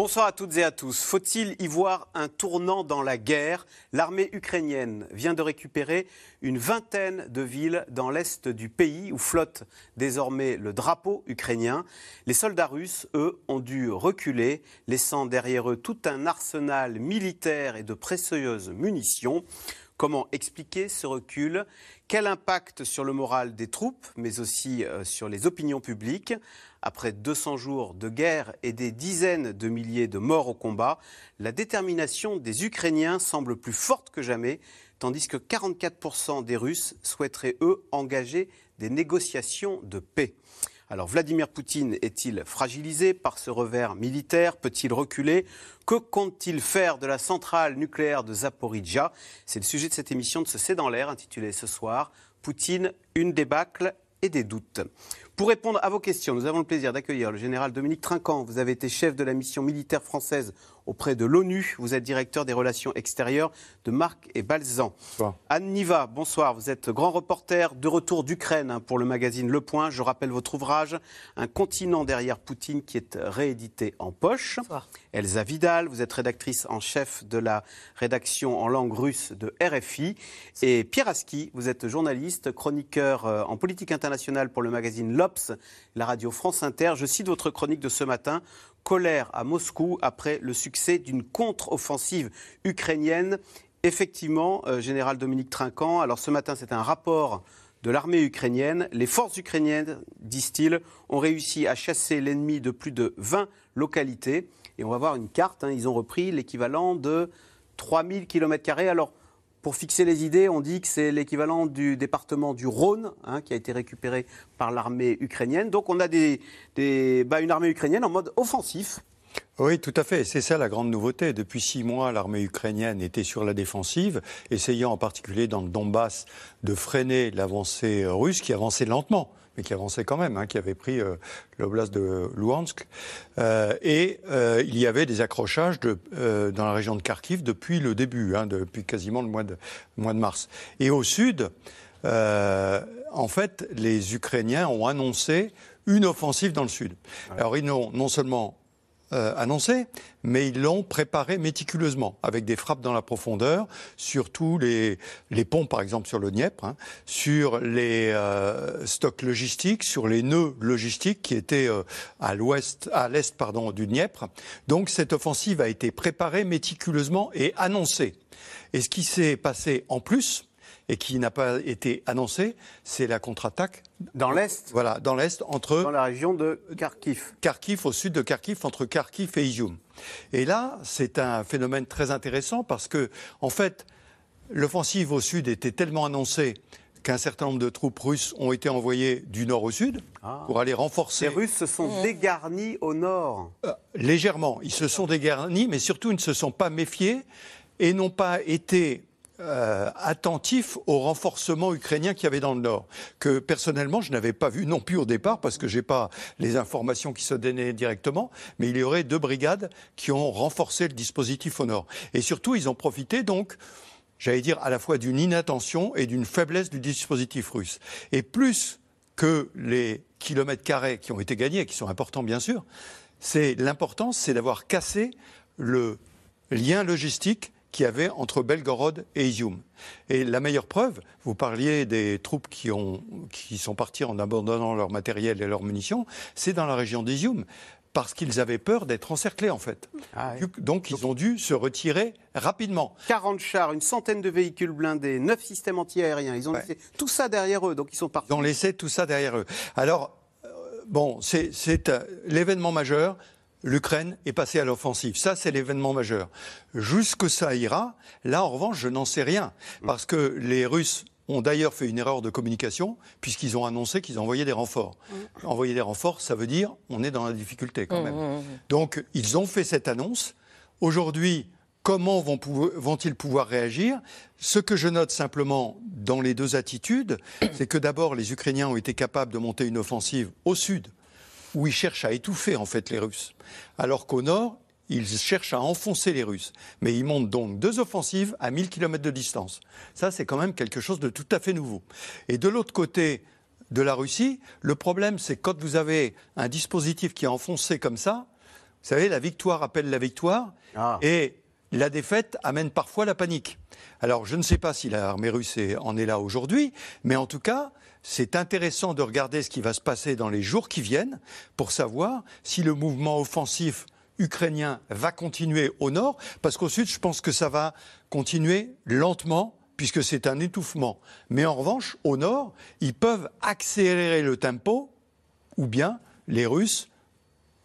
Bonsoir à toutes et à tous. Faut-il y voir un tournant dans la guerre? L'armée ukrainienne vient de récupérer une vingtaine de villes dans l'est du pays où flotte désormais le drapeau ukrainien. Les soldats russes, eux, ont dû reculer, laissant derrière eux tout un arsenal militaire et de précieuses munitions. Comment expliquer ce recul? Quel impact sur le moral des troupes, mais aussi euh, sur les opinions publiques après 200 jours de guerre et des dizaines de milliers de morts au combat, la détermination des Ukrainiens semble plus forte que jamais, tandis que 44% des Russes souhaiteraient, eux, engager des négociations de paix. Alors Vladimir Poutine est-il fragilisé par ce revers militaire? Peut-il reculer? Que compte-t-il faire de la centrale nucléaire de Zaporizhia? C'est le sujet de cette émission de ce C'est dans l'air intitulée ce soir Poutine, une débâcle et des doutes. Pour répondre à vos questions, nous avons le plaisir d'accueillir le général Dominique Trinquant. Vous avez été chef de la mission militaire française auprès de l'ONU. Vous êtes directeur des relations extérieures de Marc et Balzan. Anne Niva, bonsoir. Vous êtes grand reporter de retour d'Ukraine hein, pour le magazine Le Point. Je rappelle votre ouvrage, Un continent derrière Poutine, qui est réédité en poche. Bonsoir. Elsa Vidal, vous êtes rédactrice en chef de la rédaction en langue russe de RFI. Et Pierre Aski, vous êtes journaliste, chroniqueur euh, en politique internationale pour le magazine L'Obs, la radio France Inter. Je cite votre chronique de ce matin colère à Moscou après le succès d'une contre-offensive ukrainienne. Effectivement, euh, général Dominique Trinquant, alors ce matin c'est un rapport de l'armée ukrainienne. Les forces ukrainiennes, disent-ils, ont réussi à chasser l'ennemi de plus de 20 localités. Et on va voir une carte, hein. ils ont repris l'équivalent de 3000 km. Alors, pour fixer les idées, on dit que c'est l'équivalent du département du Rhône, hein, qui a été récupéré par l'armée ukrainienne. Donc on a bah, une armée ukrainienne en mode offensif. Oui, tout à fait. C'est ça la grande nouveauté. Depuis six mois, l'armée ukrainienne était sur la défensive, essayant en particulier dans le Donbass de freiner l'avancée russe qui avançait lentement mais qui avançait quand même, hein, qui avait pris euh, l'oblast de Luhansk. Euh, et euh, il y avait des accrochages de, dans la région de Kharkiv depuis le début, hein, depuis quasiment le mois de, mois de mars. Et au sud, en fait, les Ukrainiens ont annoncé une offensive dans le sud. Alors ils n'ont non seulement euh, annoncé, mais ils l'ont préparé méticuleusement, avec des frappes dans la profondeur, sur tous les, les ponts, par exemple sur le Dniepr, hein, sur les euh, stocks logistiques, sur les nœuds logistiques qui étaient euh, à l'ouest, à l'est, pardon, du Dniepr. Donc cette offensive a été préparée méticuleusement et annoncée. Et ce qui s'est passé en plus, et qui n'a pas été annoncé, c'est la contre-attaque. Dans l'Est Voilà, dans l'Est, entre. Dans la région de Kharkiv. Kharkiv, au sud de Kharkiv, entre Kharkiv et Izium. Et là, c'est un phénomène très intéressant parce que, en fait, l'offensive au sud était tellement annoncée qu'un certain nombre de troupes russes ont été envoyées du nord au sud ah. pour aller renforcer. Les Russes se sont dégarnis au nord euh, Légèrement. Ils se sont dégarnis, mais surtout, ils ne se sont pas méfiés et n'ont pas été euh, attentif au renforcement ukrainien qu'il y avait dans le Nord, que personnellement je n'avais pas vu non plus au départ parce que j'ai pas les informations qui se donnaient directement, mais il y aurait deux brigades qui ont renforcé le dispositif au Nord. Et surtout, ils ont profité donc j'allais dire à la fois d'une inattention et d'une faiblesse du dispositif russe. Et plus que les kilomètres carrés qui ont été gagnés, qui sont importants bien sûr, c'est l'importance, c'est d'avoir cassé le lien logistique qu'il y avait entre Belgorod et Izium. Et la meilleure preuve, vous parliez des troupes qui, ont, qui sont parties en abandonnant leur matériel et leurs munitions, c'est dans la région d'Izium parce qu'ils avaient peur d'être encerclés en fait. Ah Donc ils ont dû se retirer rapidement. 40 chars, une centaine de véhicules blindés, 9 systèmes antiaériens, ils ont laissé tout ça derrière eux, donc ils sont partis. Ils ont laissé tout ça derrière eux. Alors, euh, bon, c'est euh, l'événement majeur, l'Ukraine est passée à l'offensive. Ça, c'est l'événement majeur. Jusque ça ira, là, en revanche, je n'en sais rien. Parce que les Russes ont d'ailleurs fait une erreur de communication, puisqu'ils ont annoncé qu'ils envoyaient des renforts. Envoyer des renforts, ça veut dire on est dans la difficulté quand même. Mmh, mmh, mmh. Donc, ils ont fait cette annonce. Aujourd'hui, comment vont-ils pouvoir réagir? Ce que je note simplement dans les deux attitudes, c'est que d'abord, les Ukrainiens ont été capables de monter une offensive au sud où ils cherchent à étouffer en fait les Russes. Alors qu'au nord, ils cherchent à enfoncer les Russes. Mais ils montent donc deux offensives à 1000 km de distance. Ça, c'est quand même quelque chose de tout à fait nouveau. Et de l'autre côté de la Russie, le problème, c'est quand vous avez un dispositif qui est enfoncé comme ça, vous savez, la victoire appelle la victoire, Ah. et la défaite amène parfois la panique. Alors, je ne sais pas si l'armée russe en est là aujourd'hui, mais en tout cas, c'est intéressant de regarder ce qui va se passer dans les jours qui viennent pour savoir si le mouvement offensif ukrainien va continuer au nord, parce qu'au sud, je pense que ça va continuer lentement, puisque c'est un étouffement. Mais en revanche, au nord, ils peuvent accélérer le tempo, ou bien les Russes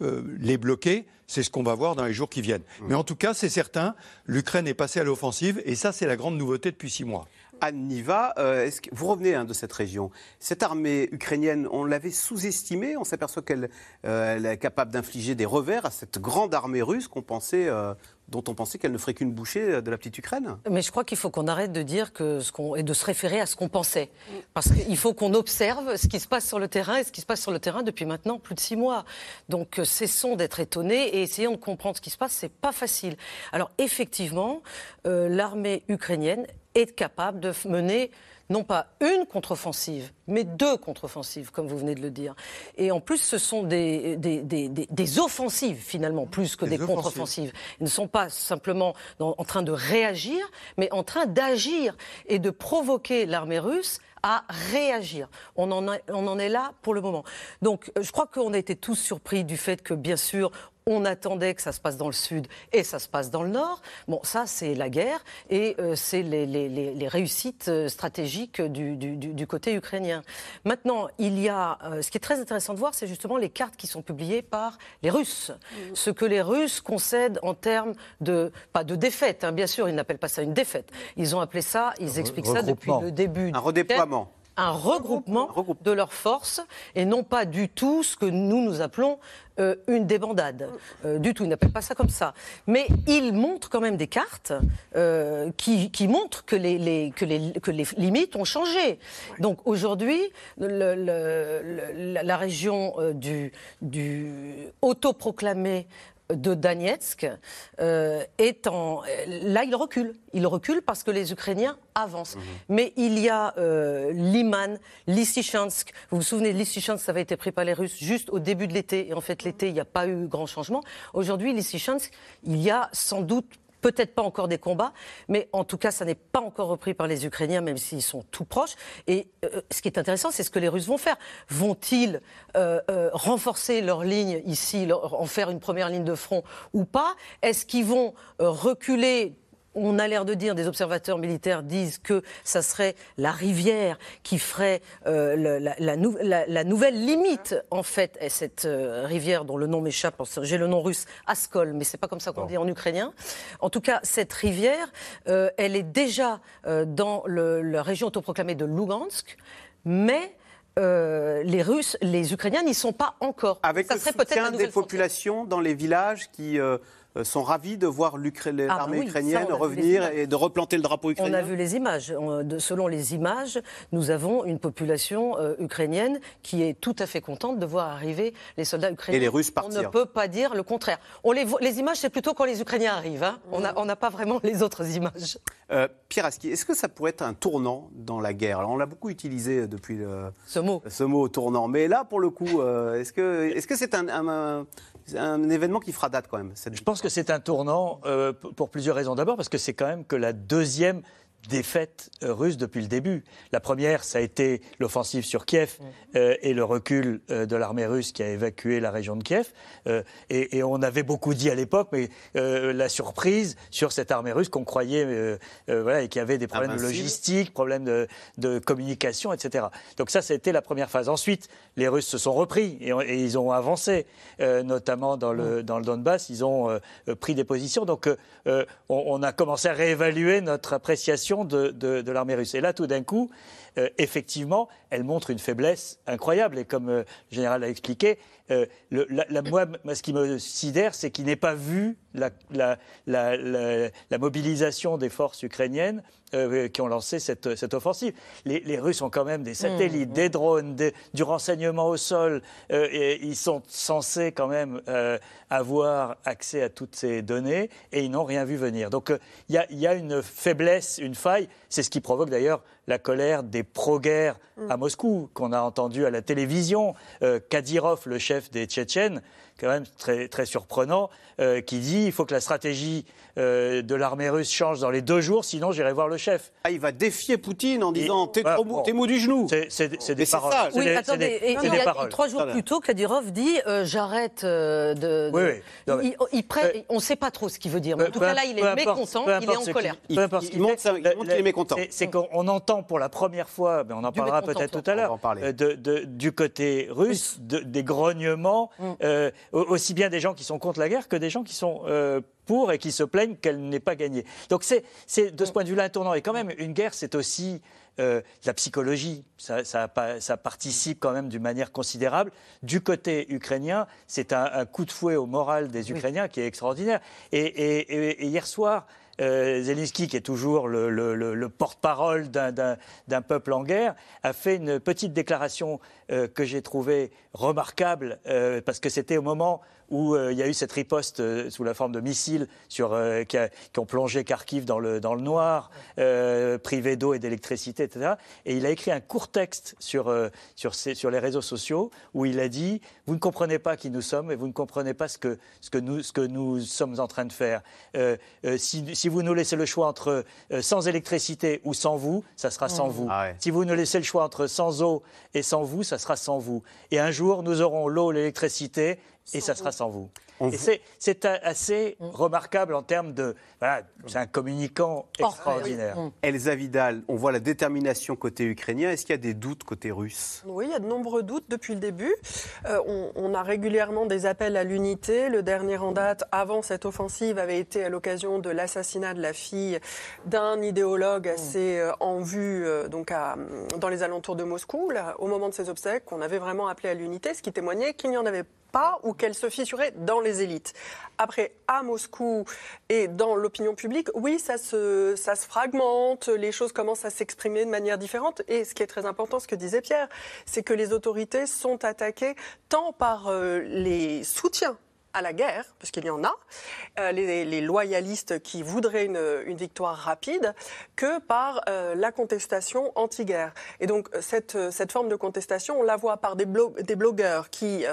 euh, les bloquer. C'est ce qu'on va voir dans les jours qui viennent. Mais en tout cas, c'est certain, l'Ukraine est passée à l'offensive, et ça, c'est la grande nouveauté depuis six mois. Anne Niva, euh, vous revenez hein, de cette région? Cette armée ukrainienne, on l'avait sous-estimée. On s'aperçoit qu'elle euh, est capable d'infliger des revers à cette grande armée russe qu'on pensait, euh, dont on pensait qu'elle ne ferait qu'une bouchée de la petite Ukraine. Mais je crois qu'il faut qu'on arrête de dire que ce qu'on et de se référer à ce qu'on pensait, parce qu'il faut qu'on observe ce qui se passe sur le terrain et ce qui se passe sur le terrain depuis maintenant plus de six mois. Donc cessons d'être étonnés et essayons de comprendre ce qui se passe. C'est pas facile. Alors effectivement, l'armée ukrainienne est capable de mener non pas une contre-offensive, mais deux contre-offensives, comme vous venez de le dire. Et en plus, ce sont des, des, des- des- offensives, finalement, plus que Des des, offensives. contre-offensives. Ils ne sont pas simplement dans- en train de réagir, mais en train d'agir et de provoquer l'armée russe à réagir. On en, a- on en est là pour le moment. Donc, euh, je crois qu'on a été tous surpris du fait que, bien sûr, on attendait que ça se passe dans le sud et ça se passe dans le nord. Bon, ça, c'est la guerre et euh, c'est les, les- les- les réussites euh, stratégiques du, du- côté ukrainien. Maintenant, il y a, euh, ce qui est très intéressant de voir, c'est justement les cartes qui sont publiées par les Russes. Ce que les Russes concèdent en termes de, pas de défaite, hein, bien sûr, ils n'appellent pas ça une défaite. Ils ont appelé ça, ils expliquent ça depuis le début. Un redéploiement. Un regroupement, de leurs forces et non pas du tout ce que nous nous appelons euh, une débandade. Euh, du tout, ils n'appellent pas ça comme ça. Mais ils montrent quand même des cartes euh, qui, qui montrent que les, les- que, les, que les limites ont changé. Donc aujourd'hui, le- le- le- la, région du, du autoproclamé de Donetsk euh, est en là il recule. Il recule parce que les Ukrainiens avancent. Mais il y a euh, Liman Lysychansk. Vous vous souvenez Lysychansk ça avait été pris par les Russes juste au début de l'été. Et en fait l'été il n'y a pas eu grand changement. Aujourd'hui Lysychansk il y a sans doute Peut-être pas encore des combats, mais en tout cas, ça n'est pas encore repris par les Ukrainiens, même s'ils sont tout proches. Et euh, ce qui est intéressant, c'est ce que les Russes vont faire. Vont-ils euh, euh, renforcer leur ligne ici, leur- en faire une première ligne de front ou pas? Est-ce qu'ils vont reculer on a l'air de dire, des observateurs militaires disent que ça serait la rivière qui ferait euh, la, la nou- la- la nouvelle limite, en fait, est cette euh, rivière dont le nom m'échappe, j'ai le nom russe, Askol, mais c'est pas comme ça qu'on dit en ukrainien. En tout cas, cette rivière, euh, elle est déjà euh, dans le- la région autoproclamée de Lugansk, mais euh, les Russes, les Ukrainiens n'y sont pas encore. Avec ça le soutien des frontière. populations dans les villages qui euh, sont ravis de voir l'Ukra- bah l'armée oui, ukrainienne on revenir et de replanter le drapeau On ukrainien. a vu les images. On- selon les images, nous avons une population euh, ukrainienne qui est tout à fait contente de voir arriver les soldats ukrainiens. Et les Russes On partir. ne peut pas dire le contraire. On les, voit- les images, c'est plutôt quand les Ukrainiens arrivent. hein. On n'a on n'a pas vraiment les autres images. Euh, Pierre Aski, est-ce que ça pourrait être un tournant dans la guerre? Alors, On l'a beaucoup utilisé depuis le- Ce mot. ce mot tournant, mais là, pour le coup, euh, est-ce que est-ce que c'est un, un- un événement qui fera date quand même cette Je pense que c'est un tournant euh, pour plusieurs raisons. D'abord parce que c'est quand même que la deuxième défaite euh, russe depuis le début. La première, ça a été l'offensive sur Kiev euh, et le recul euh, de l'armée russe qui a évacué la région de Kiev. Euh, et, et on avait beaucoup dit à l'époque, mais la surprise sur cette armée russe qu'on croyait, voilà, et qui avait des problèmes de logistique, problèmes de, de communication, etc. Donc ça, c'était la première phase. Ensuite, les Russes se sont repris et, et ils ont avancé, notamment dans le, dans le Donbass. Ils ont pris des positions. Donc, on, on a commencé à réévaluer notre appréciation de, l'armée russe. Et là, tout d'un coup, euh, effectivement, elle montre une faiblesse incroyable. Et comme euh, le général l'a expliqué, euh, le- la, la- moi, ce qui me sidère, c'est qu'il n'ait pas vu la, mobilisation des forces ukrainiennes euh, qui ont lancé cette, cette offensive. Les, les Russes ont quand même des satellites, des drones, des- du renseignement au sol. euh, et ils sont censés quand même euh, avoir accès à toutes ces données et ils n'ont rien vu venir. Donc euh, il y, a, il y a une faiblesse, une faille. C'est ce qui provoque d'ailleurs la colère des pro-guerres à Moscou, qu'on a entendu à la télévision. Euh, Kadyrov, le chef des Tchétchènes, quand même très, très surprenant, euh, qui dit il faut que la stratégie euh, de l'armée russe change dans les deux jours, sinon j'irai voir le chef. Ah, il va défier Poutine en disant T'es mou, bon. t'es mou du genou. C'est des c'est paroles. ça, C'est Oui, des- attendez, des- et c'est il des y a- paroles. trois jours plus tôt, Kadyrov dit euh, j'arrête euh, de. de- Oui, oui. Non, mais- Il- il prête- Euh, on ne sait pas trop ce qu'il veut dire. mais en tout cas, là, il est importe- mécontent, il est en colère. qu'il- peu importe ce Il il montre qu'il est mécontent. c'est- qu'on on entend pour la première fois, mais on en parlera peut-être tout à l'heure, du côté russe, de- des Mm. euh, au- aussi bien des gens qui sont contre la guerre que des gens qui sont euh, pour et qui se plaignent qu'elle n'ait pas gagné. Donc c'est de ce point de vue-là un tournant. Et quand même, une guerre, c'est aussi euh, la psychologie. Ça, ça, pa- ça participe quand même d'une manière considérable. Du côté ukrainien, c'est un, un coup de fouet au moral des Ukrainiens qui est extraordinaire. Et, et- et- et hier soir, euh, Zelensky, qui est toujours le, le- le- le porte-parole d'un peuple en guerre, a fait une petite déclaration euh, que j'ai trouvée remarquable, euh, parce que c'était au moment où euh, il y a eu cette riposte euh, sous la forme de missiles sur, euh, qui, a- qui ont plongé Kharkiv dans le, dans le noir, privé d'eau et d'électricité, etc. Et il a écrit un court texte sur, sur, les réseaux sociaux où il a dit Vous ne comprenez pas qui nous sommes et vous ne comprenez pas ce que, ce que, nous, ce que nous sommes en train de faire. Euh, euh, si, si vous nous laissez le choix entre euh, sans électricité ou sans vous, ça sera sans vous. Ah ouais. Si vous nous laissez le choix entre sans eau et sans vous, ça sera sans vous. Et un jour, nous aurons l'eau, l'électricité, et ça sera sans vous. C'est- assez remarquable en termes de. Voilà, c'est un communicant extraordinaire. Elsa Vidal, on voit la détermination côté ukrainien. Est-ce qu'il y a des doutes côté russe? Oui, il y a de nombreux doutes depuis le début. Euh, on, on a régulièrement des appels à l'unité. Le dernier en date, avant cette offensive, avait été à l'occasion de l'assassinat de la fille d'un idéologue assez euh, en vue euh, donc à- dans les alentours de Moscou. Là, au moment de ses obsèques, on avait vraiment appelé à l'unité, ce qui témoignait qu'il n'y en avait ou qu'elle se fissurait dans les élites. Après, à Moscou et dans l'opinion publique, oui, ça se, ça se fragmente, les choses commencent à s'exprimer de manière différente. Et ce qui est très important, ce que disait Pierre, c'est que les autorités sont attaquées tant par euh, les soutiens à la guerre, parce qu'il y en a, euh, les, loyalistes qui voudraient une, victoire rapide, que par euh, la contestation anti-guerre. Et donc euh, cette, cette forme de contestation, on la voit par des, blo- des blogueurs qui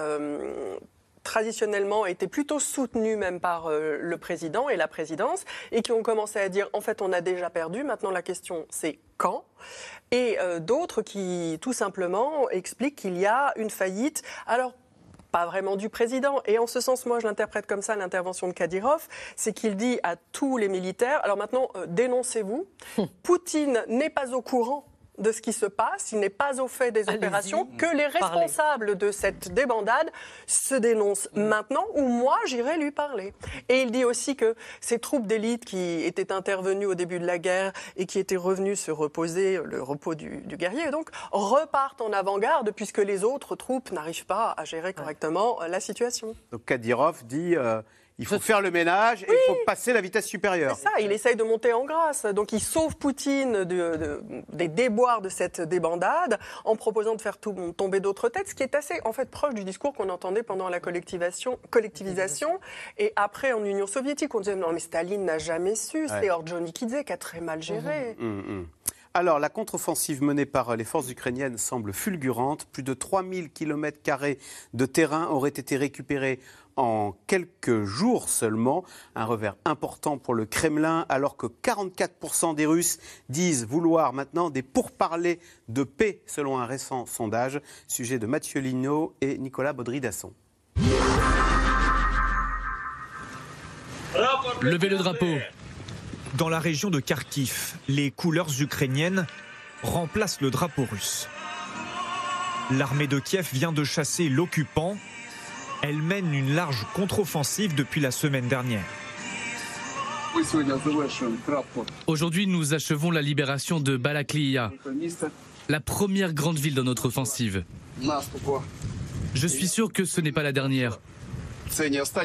traditionnellement étaient plutôt soutenus même par le président et la présidence et qui ont commencé à dire en fait on a déjà perdu, maintenant la question c'est quand? Et d'autres qui tout simplement expliquent qu'il y a une faillite. Alors pas vraiment du président. Et en ce sens, moi, je l'interprète comme ça, l'intervention de Kadyrov, c'est qu'il dit à tous les militaires, alors maintenant, euh, dénoncez-vous. Poutine n'est pas au courant de ce qui se passe, il n'est pas au fait des opérations, que les parlez. responsables de cette débandade se dénoncent maintenant ou moi j'irai lui parler. Et il dit aussi que ces troupes d'élite qui étaient intervenues au début de la guerre et qui étaient revenues se reposer, le repos du, du guerrier, donc repartent en avant-garde puisque les autres troupes n'arrivent pas à gérer correctement euh, la situation. Donc Kadyrov dit euh, il faut faire le ménage et il faut passer la vitesse supérieure. C'est ça, il essaye de monter en grâce. Donc il sauve Poutine de- de- des déboires de cette débandade en proposant de faire tout- tomber d'autres têtes, ce qui est assez en fait proche du discours qu'on entendait pendant la collectivisation, collectivisation. Et après en Union soviétique, on disait non mais Staline n'a jamais su, c'est Ouais. Orjonikidze qui a très mal géré. Hum, hum. Alors, la contre-offensive menée par les forces ukrainiennes semble fulgurante. Plus de 3000 km de terrain auraient été récupérés en quelques jours seulement. Un revers important pour le Kremlin, alors que 44% des Russes disent vouloir maintenant des pourparlers de paix, selon un récent sondage. Sujet de Mathieu Lino et Nicolas Baudry-Dasson. Levez le drapeau. Dans la région de Kharkiv, les couleurs ukrainiennes remplacent le drapeau russe. L'armée de Kiev vient de chasser l'occupant. Elle mène une large contre-offensive depuis la semaine dernière. Aujourd'hui, nous achevons la libération de Balaklia, la première grande ville dans notre offensive. Je suis sûr que ce n'est pas la dernière.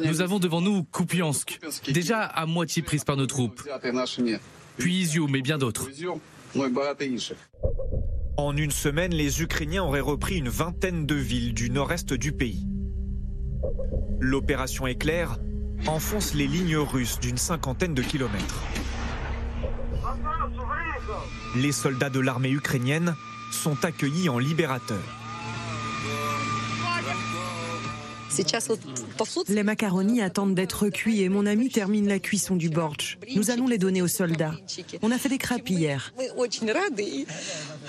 Nous avons devant nous Kupiansk, déjà à moitié prise par nos troupes, puis Izium et bien d'autres. En une semaine, les Ukrainiens auraient repris une vingtaine de villes du nord-est du pays. L'opération Éclair enfonce les lignes russes d'une cinquantaine de kilomètres. Les soldats de l'armée ukrainienne sont accueillis en libérateurs. Les macaronis attendent d'être cuits et mon ami termine la cuisson du bortsch. Nous allons les donner aux soldats. On a fait des crêpes hier.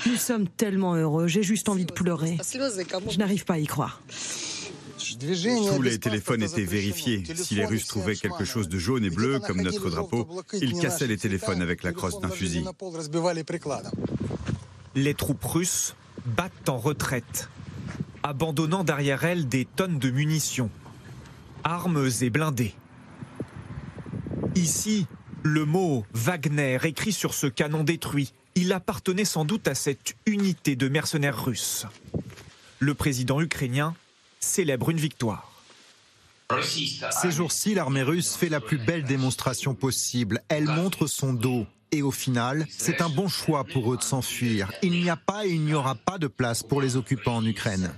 Nous sommes tellement heureux, j'ai juste envie de pleurer. Je n'arrive pas à y croire. Tous les téléphones étaient vérifiés. Si les Russes trouvaient quelque chose de jaune et bleu, comme notre drapeau, ils cassaient les téléphones avec la crosse d'un fusil. Les troupes russes battent en retraite, abandonnant derrière elles des tonnes de munitions, armes et blindés. Ici, le mot Wagner écrit sur ce canon détruit, il appartenait sans doute à cette unité de mercenaires russes. Le président ukrainien célèbre une victoire. Ces jours-ci, l'armée russe fait la plus belle démonstration possible. Elle montre son dos. Et au final, c'est un bon choix pour eux de s'enfuir. Il n'y a pas et il n'y aura pas de place pour les occupants en Ukraine.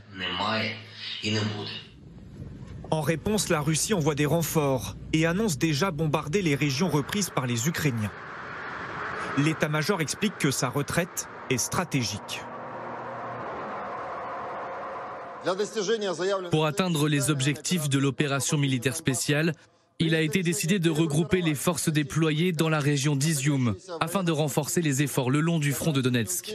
En réponse, la Russie envoie des renforts et annonce déjà bombarder les régions reprises par les Ukrainiens. L'état-major explique que sa retraite est stratégique. Pour atteindre les objectifs de l'opération militaire spéciale, il a été décidé de regrouper les forces déployées dans la région d'Izium afin de renforcer les efforts le long du front de Donetsk.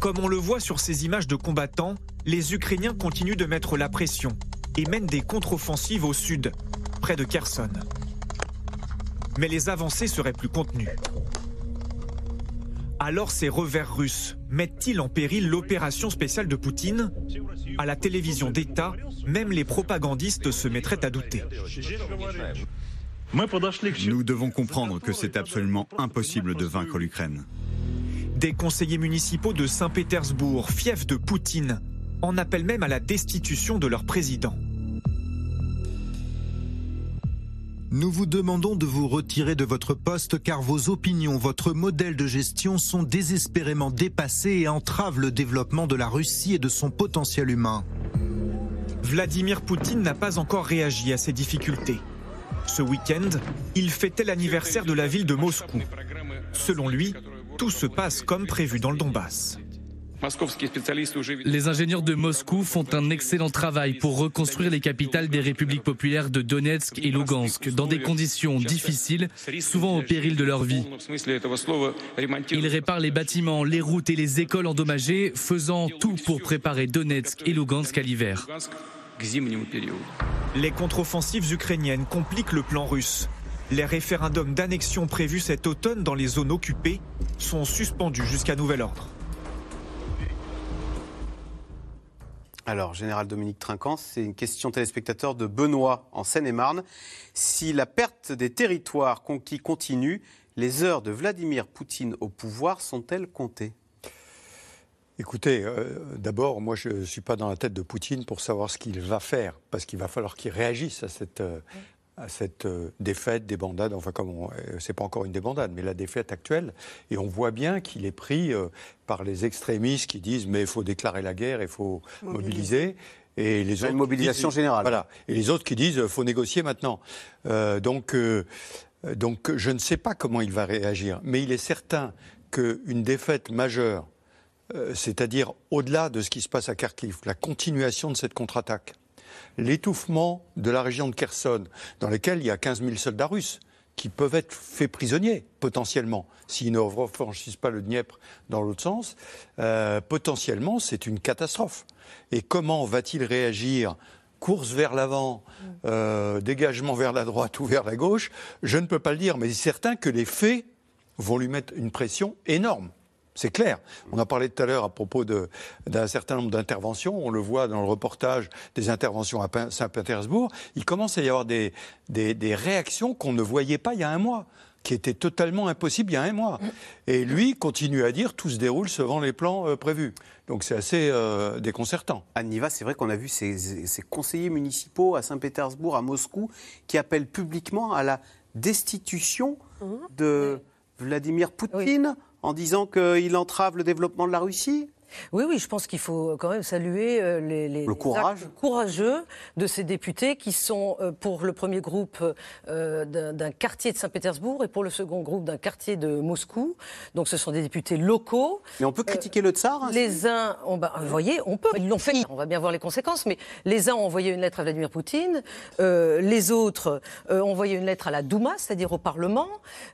Comme on le voit sur ces images de combattants, les Ukrainiens continuent de mettre la pression et mènent des contre-offensives au sud, près de Kherson. Mais les avancées seraient plus contenues. Alors ces revers russes mettent-ils en péril l'opération spéciale de Poutine? À la télévision d'État, même les propagandistes se mettraient à douter. Nous devons comprendre que c'est absolument impossible de vaincre l'Ukraine. Des conseillers municipaux de Saint-Pétersbourg, fiefs de Poutine, en appellent même à la destitution de leur président. Nous vous demandons de vous retirer de votre poste car vos opinions, votre modèle de gestion sont désespérément dépassés et entravent le développement de la Russie et de son potentiel humain. Vladimir Poutine n'a pas encore réagi à ces difficultés. Ce week-end, il fêtait l'anniversaire de la ville de Moscou. Selon lui, tout se passe comme prévu dans le Donbass. Les ingénieurs de Moscou font un excellent travail pour reconstruire les capitales des républiques populaires de Donetsk et Lugansk dans des conditions difficiles, souvent au péril de leur vie. Ils réparent les bâtiments, les routes et les écoles endommagées, faisant tout pour préparer Donetsk et Lugansk à l'hiver. Les contre-offensives ukrainiennes compliquent le plan russe. Les référendums d'annexion prévus cet automne dans les zones occupées sont suspendus jusqu'à nouvel ordre. Alors, Général Dominique Trinquant, c'est une question téléspectateur de Benoît en Seine-et-Marne. Si la perte des territoires conquis continue, les heures de Vladimir Poutine au pouvoir sont-elles comptées? Écoutez, euh, d'abord, moi, je ne suis pas dans la tête de Poutine pour savoir ce qu'il va faire, parce qu'il va falloir qu'il réagisse à cette, euh, à cette euh, défaite, débandade, enfin comme on, euh, c'est pas encore une débandade, mais la défaite actuelle. Et on voit bien qu'il est pris euh, par les extrémistes qui disent mais il faut déclarer la guerre, il faut mobiliser. Et les autres une mobilisation qui disent- générale. Voilà. Et les autres qui disent faut négocier maintenant. Euh, donc, euh, donc je ne sais pas comment il va réagir, mais il est certain qu'une défaite majeure, euh, c'est-à-dire au-delà de ce qui se passe à Kharkiv, la continuation de cette contre-attaque, l'étouffement de la région de Kherson, dans laquelle il y a 15 000 soldats russes qui peuvent être faits prisonniers, potentiellement, s'ils ne franchissent pas le Dniepr dans l'autre sens, euh, potentiellement, c'est une catastrophe. Et comment va-t-il réagir Course vers l'avant, euh, dégagement vers la droite ou vers la gauche, je ne peux pas le dire, mais c'est certain que les faits vont lui mettre une pression énorme. C'est clair. On a parlé tout à l'heure à propos d'un certain nombre d'interventions. On le voit dans le reportage des interventions à Saint-Pétersbourg. Il commence à y avoir des, des- des réactions qu'on ne voyait pas il y a un mois. qui était totalement impossible il y a un mois. Et lui continue à dire tout se déroule selon les plans euh, prévus. Donc c'est assez euh, déconcertant. Niva, c'est vrai qu'on a vu ces, conseillers municipaux à Saint-Pétersbourg, à Moscou, qui appellent publiquement à la destitution mhm. de Vladimir Poutine en disant qu'il entrave le développement de la Russie oui, oui, je pense qu'il faut quand même saluer euh, les, le courage. courageux de ces députés qui sont euh, pour le premier groupe euh, d'un quartier de Saint-Pétersbourg et pour le second groupe d'un quartier de Moscou. Donc ce sont des députés locaux. Mais on peut critiquer le tsar hein, Les uns, on, bah, vous voyez, on peut. Ils l'ont fait. On va bien voir les conséquences. Mais les uns ont envoyé une lettre à Vladimir Poutine, les autres ont envoyé une lettre à la Douma, c'est-à-dire au Parlement.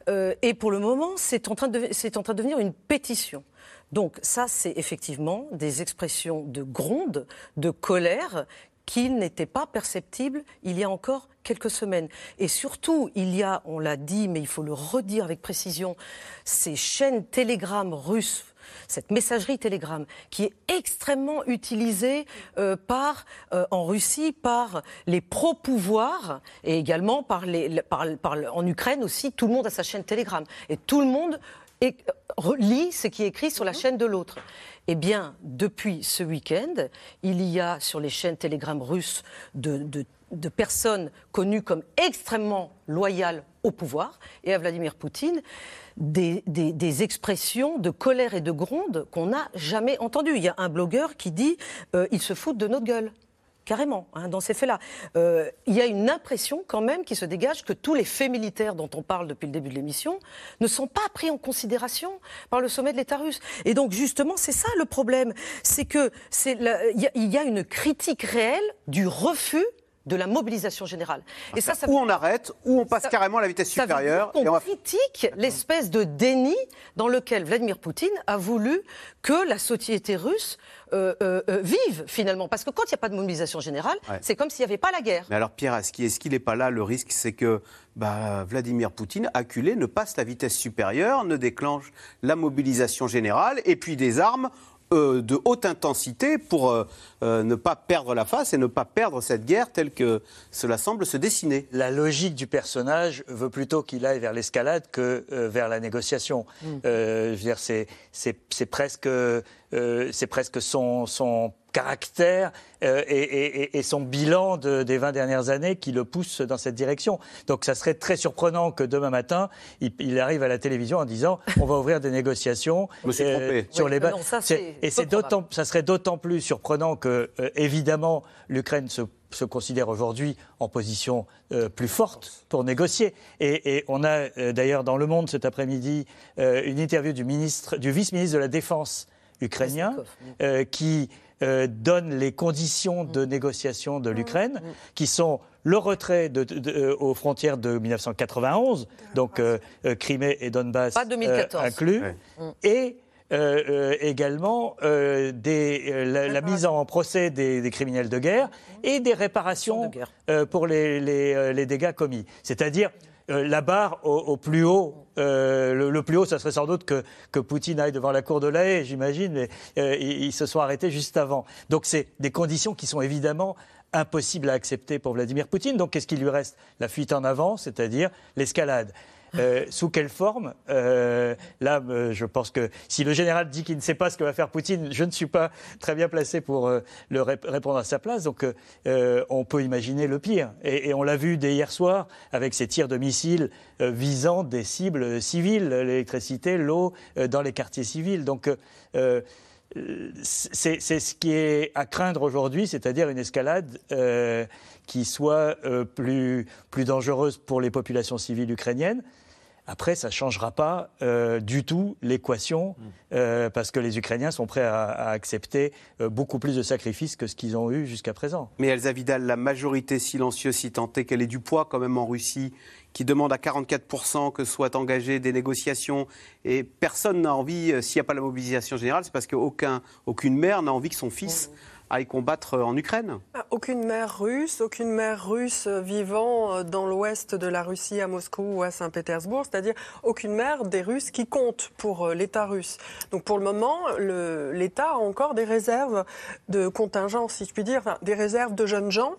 et pour le moment, c'est en, train de, en train de devenir une pétition. Donc ça, c'est effectivement des expressions de gronde, de colère qui n'étaient pas perceptibles il y a encore quelques semaines. Et surtout, il y a, on l'a dit, mais il faut le redire avec précision, ces chaînes télégrammes russes cette messagerie Telegram, qui est extrêmement utilisée euh, par, euh, en Russie par les pro-pouvoirs et également par les, en Ukraine aussi, tout le monde a sa chaîne Telegram. Et tout le monde et lit ce qui est écrit sur la mhm. chaîne de l'autre. Eh bien, depuis ce week-end, il y a sur les chaînes Telegram russes de, personnes connues comme extrêmement loyales au pouvoir et à Vladimir Poutine des, expressions de colère et de gronde qu'on n'a jamais entendues. Il y a un blogueur qui dit euh, ils se foutent de notre gueule carrément, hein, dans ces faits-là. Euh, il y a une impression quand même qui se dégage que tous les faits militaires dont on parle depuis le début de l'émission ne sont pas pris en considération par le sommet de l'État russe. Et donc justement, c'est ça le problème, c'est que il y, a une critique réelle du refus de la mobilisation générale. Et ça, ça, ou on arrête, ou on passe carrément à la vitesse supérieure. on, critique l'espèce de déni dans lequel Vladimir Poutine a voulu que la société russe euh, euh, euh, vive finalement. Parce que quand il n'y a pas de mobilisation générale, c'est comme s'il n'y avait pas la guerre. Mais alors Pierre, est-ce qu'il n'est pas là Le risque, c'est que bah, Vladimir Poutine, acculé, ne passe la vitesse supérieure, ne déclenche la mobilisation générale, et puis des armes euh, de haute intensité pour euh, euh, ne pas perdre la face et ne pas perdre cette guerre telle que cela semble se dessiner. La logique du personnage veut plutôt qu'il aille vers l'escalade que vers la négociation. Mm. je veux dire, c'est presque, c'est presque son, son caractère euh, et, son bilan des 20 dernières années qui le pousse dans cette direction. Donc ça serait très surprenant que demain matin, il, arrive à la télévision en disant on va ouvrir des négociations euh, sur les bases. Et c'est d'autant, ça serait d'autant plus surprenant que, euh, évidemment, l'Ukraine se se considère aujourd'hui en position plus forte pour négocier. Et, on a d'ailleurs dans Le Monde cet après-midi une interview du, ministre, du vice-ministre de la Défense ukrainien qui euh, donne les conditions de négociation de l'Ukraine, qui sont le retrait de, euh, aux frontières de 1991, donc euh, Crimée et Donbass inclus, et également des, la, mise en procès des, criminels de guerre et des réparations pour les, les, dégâts commis. C'est-à-dire euh, la barre au, plus haut. Euh, le, plus haut, ça serait sans doute que, que Poutine aille devant la cour de la haie, j'imagine, mais euh, ils, se sont arrêtés juste avant. Donc c'est des conditions qui sont évidemment impossibles à accepter pour Vladimir Poutine. Donc qu'est-ce qui lui reste? La fuite en avant, c'est-à-dire l'escalade. Euh, sous quelle forme euh, Là, euh, je pense que si le général dit qu'il ne sait pas ce que va faire Poutine, je ne suis pas très bien placé pour le répondre à sa place. Donc, on peut imaginer le pire. Et, on l'a vu dès hier soir avec ces tirs de missiles visant des cibles civiles, l'électricité, l'eau, dans les quartiers civils. Donc, c'est ce qui est à craindre aujourd'hui, c'est-à-dire une escalade qui soit plus dangereuse pour les populations civiles ukrainiennes. Après, ça ne changera pas euh, du tout l'équation, mm. euh, parce que les Ukrainiens sont prêts à, accepter euh, beaucoup plus de sacrifices que ce qu'ils ont eu jusqu'à présent. Mais Elsa Vidal, la majorité silencieuse, si tant est qu'elle ait du poids quand même en Russie, qui demande à 44% que soient engagées des négociations, et personne n'a envie, s'il n'y a pas la mobilisation générale, c'est parce qu'aucune mère n'a envie que son fils... Mm aille combattre en Ukraine ah, Aucune mère russe, aucune mère russe vivant dans l'ouest de la Russie, à Moscou ou à Saint-Pétersbourg, c'est-à-dire aucune mère des Russes qui compte pour l'État russe. Donc pour le moment, l'État a encore des réserves de contingents, si je puis dire, des réserves de jeunes gens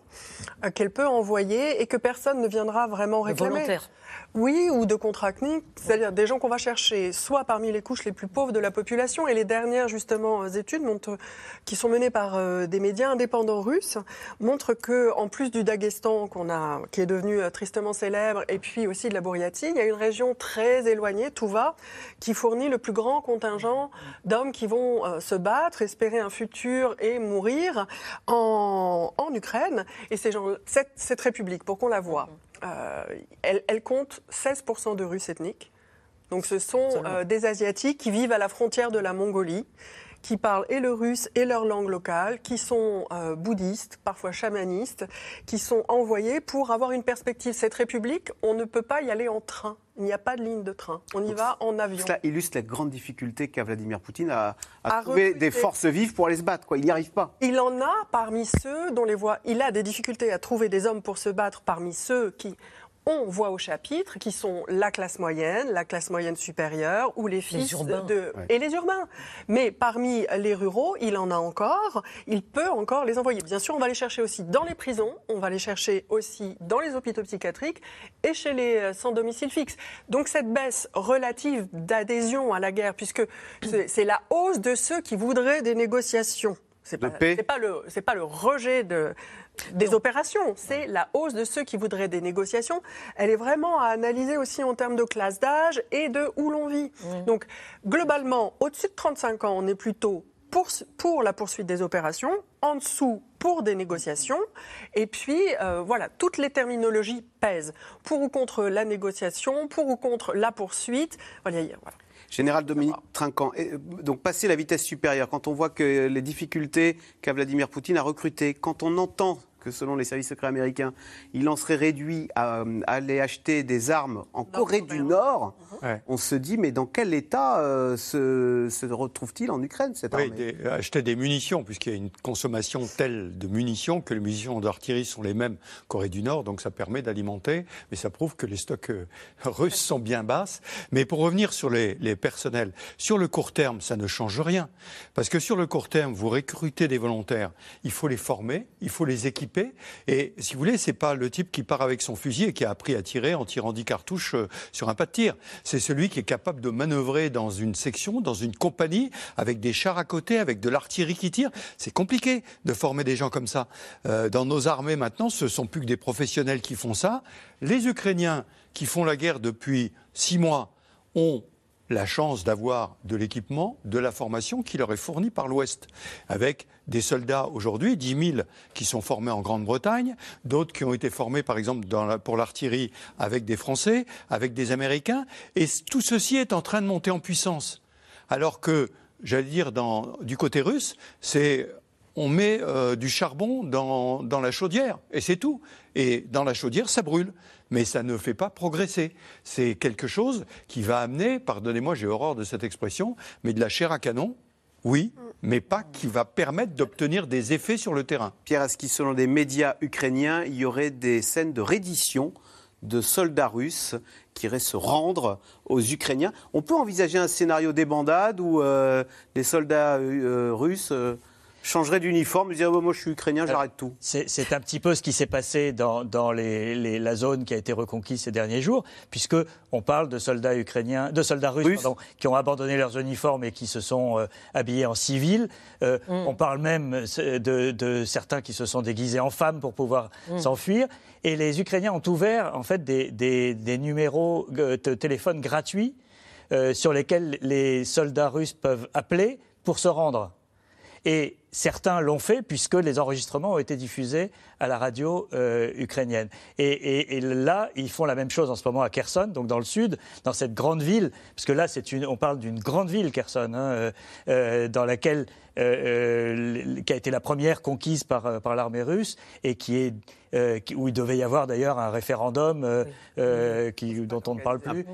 qu'elle peut envoyer et que personne ne viendra vraiment réclamer. Oui, ou de contracniques, c'est-à-dire des gens qu'on va chercher soit parmi les couches les plus pauvres de la population. Et les dernières, justement, études montrent, qui sont menées par euh, des médias indépendants russes montrent que, en plus du Daghestan, qu'on a, qui est devenu euh, tristement célèbre, et puis aussi de la Bouriatie, il y a une région très éloignée, Touva, qui fournit le plus grand contingent d'hommes qui vont euh, se battre, espérer un futur et mourir en, en Ukraine. Et ces gens, cette, cette république, pour qu'on la voit, euh, elle, compte 16% de Russes ethniques. Donc ce sont euh, des Asiatiques qui vivent à la frontière de la Mongolie, qui parlent et le russe et leur langue locale, qui sont euh, bouddhistes, parfois chamanistes, qui sont envoyés pour avoir une perspective. Cette république, on ne peut pas y aller en train. Il n'y a pas de ligne de train. On y va en avion. Cela illustre la grande difficulté qu'a Vladimir Poutine à, trouver des forces vives pour aller se battre. Quoi. Il n'y arrive pas. Il en a parmi ceux dont les voix. Il a des difficultés à trouver des hommes pour se battre parmi ceux qui on voit au chapitre qui sont la classe moyenne, la classe moyenne supérieure ou les fils de et les urbains. Mais parmi les ruraux, il en a encore, il peut encore les envoyer. Bien sûr, on va les chercher aussi dans les prisons, on va les chercher aussi dans les hôpitaux psychiatriques et chez les euh, sans domicile fixe. Donc cette baisse relative d'adhésion à la guerre puisque c'est la hausse de ceux qui voudraient des négociations. C'est pas, pas, le, pas le rejet de, des opérations, c'est la hausse de ceux qui voudraient des négociations. Elle est vraiment à analyser aussi en termes de classe d'âge et de où l'on vit. Donc, globalement, au-dessus de 35 ans, on est plutôt pour, pour, la poursuite des opérations, en dessous pour des négociations, et puis euh, voilà, toutes les terminologies pèsent pour ou contre la négociation, pour ou contre la poursuite. Voilà, voilà. Général Dominique Trinquant, euh, donc passer la vitesse supérieure, quand on voit que les difficultés qu'a Vladimir Poutine à recruter, quand on entend que selon les services secrets américains, il en serait réduit à, euh, aller acheter des armes en Corée du Nord, on se dit mais dans quel état euh, se, retrouve-t-il en Ukraine cette armée? oui, Acheter des munitions, puisqu'il y a une consommation telle de munitions que les munitions d'artillerie sont les mêmes Corée du Nord, donc ça permet d'alimenter, mais ça prouve que les stocks euh, russes sont bien basses. Mais pour revenir sur les, les personnels, sur le court terme, ça ne change rien, parce que sur le court terme, vous recrutez des volontaires, il faut les former, il faut les équiper et si vous voulez, c'est pas le type qui part avec son fusil et qui a appris à tirer en tirant 10 cartouches euh, sur un pas de tir. C'est celui qui est capable de manœuvrer dans une section, dans une compagnie, avec des chars à côté, avec de l'artillerie qui tire. C'est compliqué de former des gens comme ça. Euh, dans nos armées maintenant, ce sont plus que des professionnels qui font ça. Les Ukrainiens qui font la guerre depuis six mois ont la chance d'avoir de l'équipement, de la formation qui leur est fournie par l'Ouest, avec des soldats aujourd'hui, 10 000 qui sont formés en Grande-Bretagne, d'autres qui ont été formés par exemple pour l'artillerie avec des Français, avec des Américains, et tout ceci est en train de monter en puissance. Alors que, j'allais dire, du côté russe, c'est on met euh, du charbon dans, dans, la chaudière, et c'est tout. Et dans la chaudière, ça brûle. Mais ça ne fait pas progresser. C'est quelque chose qui va amener, pardonnez-moi, j'ai horreur de cette expression, mais de la chair à canon, oui, mais pas qui va permettre d'obtenir des effets sur le terrain. Pierre Aski, selon des médias ukrainiens, il y aurait des scènes de reddition de soldats russes qui iraient se rendre aux Ukrainiens. On peut envisager un scénario débandade où euh, les soldats euh, russes euh, changerait d'uniforme, dirait oh, moi je suis ukrainien, j'arrête tout. C'est un petit peu ce qui s'est passé dans, dans les, la zone qui a été reconquise ces derniers jours, puisque on parle de soldats ukrainiens, de soldats russes, Pardon, qui ont abandonné leurs uniformes et qui se sont euh, habillés en civil. Euh, mm. On parle même euh, de, de, certains qui se sont déguisés en femmes pour pouvoir mm. s'enfuir. Et les Ukrainiens ont ouvert en fait des, des, des numéros de téléphone gratuits sur lesquels les soldats russes peuvent appeler pour se rendre. Et certains l'ont fait puisque les enregistrements ont été diffusés à la radio euh, ukrainienne. Et, là, ils font la même chose en ce moment à Kherson, donc dans le sud, dans cette grande ville, parce que là, on parle d'une grande ville, Kherson, hein, euh, euh, dans laquelle qui a été la première conquise par, par l'armée russe et qui est où il devait y avoir d'ailleurs un référendum qui, dont on ne parle plus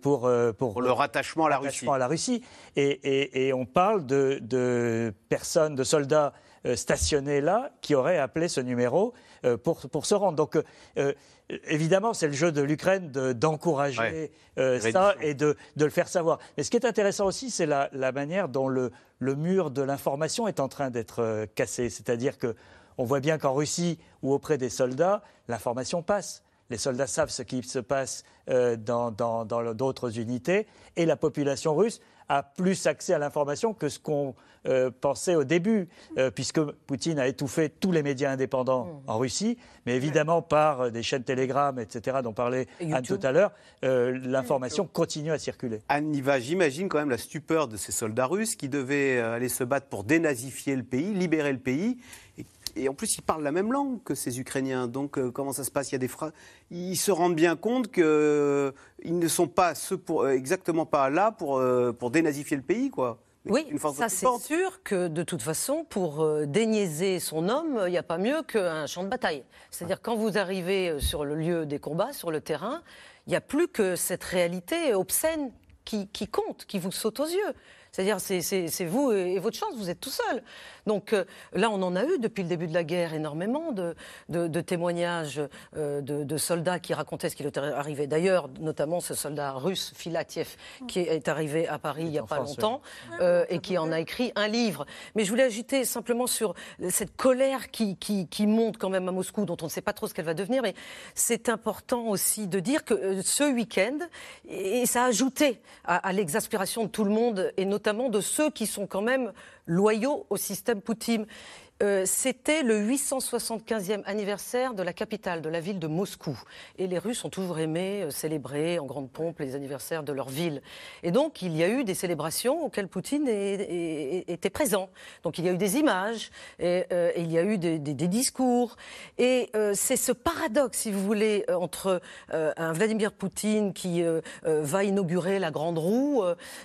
pour, pour, le rattachement à la Russie. À la Russie. Et, et on parle de, de personnes, de soldats stationnés là qui auraient appelé ce numéro pour, pour se rendre. Donc, évidemment, c'est le jeu de l'Ukraine d'encourager ça et de, de, le faire savoir. Mais ce qui est intéressant aussi, c'est la, la, manière dont le, le mur de l'information est en train d'être cassé. C'est-à-dire que on voit bien qu'en Russie ou auprès des soldats, l'information passe. Les soldats savent ce qui se passe euh, dans d'autres unités et la population russe a plus accès à l'information que ce qu'on euh, pensait au début, euh, puisque Poutine a étouffé tous les médias indépendants mmh. en Russie, mais évidemment par des chaînes Telegram, etc., dont parlait Anne tout à l'heure, l'information continue à circuler. Anne Niva, j'imagine quand même la stupeur de ces soldats russes qui devaient aller se battre pour dénazifier le pays, libérer le pays, et en plus, ils parlent la même langue que ces Ukrainiens. Donc, euh, comment ça se passe? Il y a des Ils se rendent bien compte qu'ils euh, ne sont pas ceux pour, euh, exactement pas là pour, pour dénazifier le pays, quoi. Oui, ça c'est sûr que de toute façon, pour déniaiser son homme, il n'y a pas mieux qu'un champ de bataille. C'est-à-dire quand vous arrivez sur le lieu des combats, sur le terrain, il n'y a plus que cette réalité obscène qui, qui compte, qui vous saute aux yeux. C'est-à-dire, c'est vous et, votre chance, vous êtes tout seul. Donc euh, là, on en a eu depuis le début de la guerre énormément de, témoignages euh, de, soldats qui racontaient ce qui leur était arrivé. D'ailleurs, notamment ce soldat russe, Filatiev, qui est arrivé à Paris il n'y a pas longtemps euh, et qui en a écrit un livre. Mais je voulais ajouter simplement sur cette colère qui, qui, monte quand même à Moscou, dont on ne sait pas trop ce qu'elle va devenir. Mais c'est important aussi de dire que ce week-end, et ça a ajouté à, à l'exaspération de tout le monde, et notamment notamment de ceux qui sont quand même loyaux au système Poutine. Euh, c'était le 875e anniversaire de la capitale, de la ville de Moscou. Et les Russes ont toujours aimé euh, célébrer en grande pompe les anniversaires de leur ville. Et donc, il y a eu des célébrations auxquelles Poutine était présent. Donc, il y a eu des images, et, euh, il y a eu des, discours. Et c'est ce paradoxe, si vous voulez, entre un Vladimir Poutine qui va inaugurer la grande roue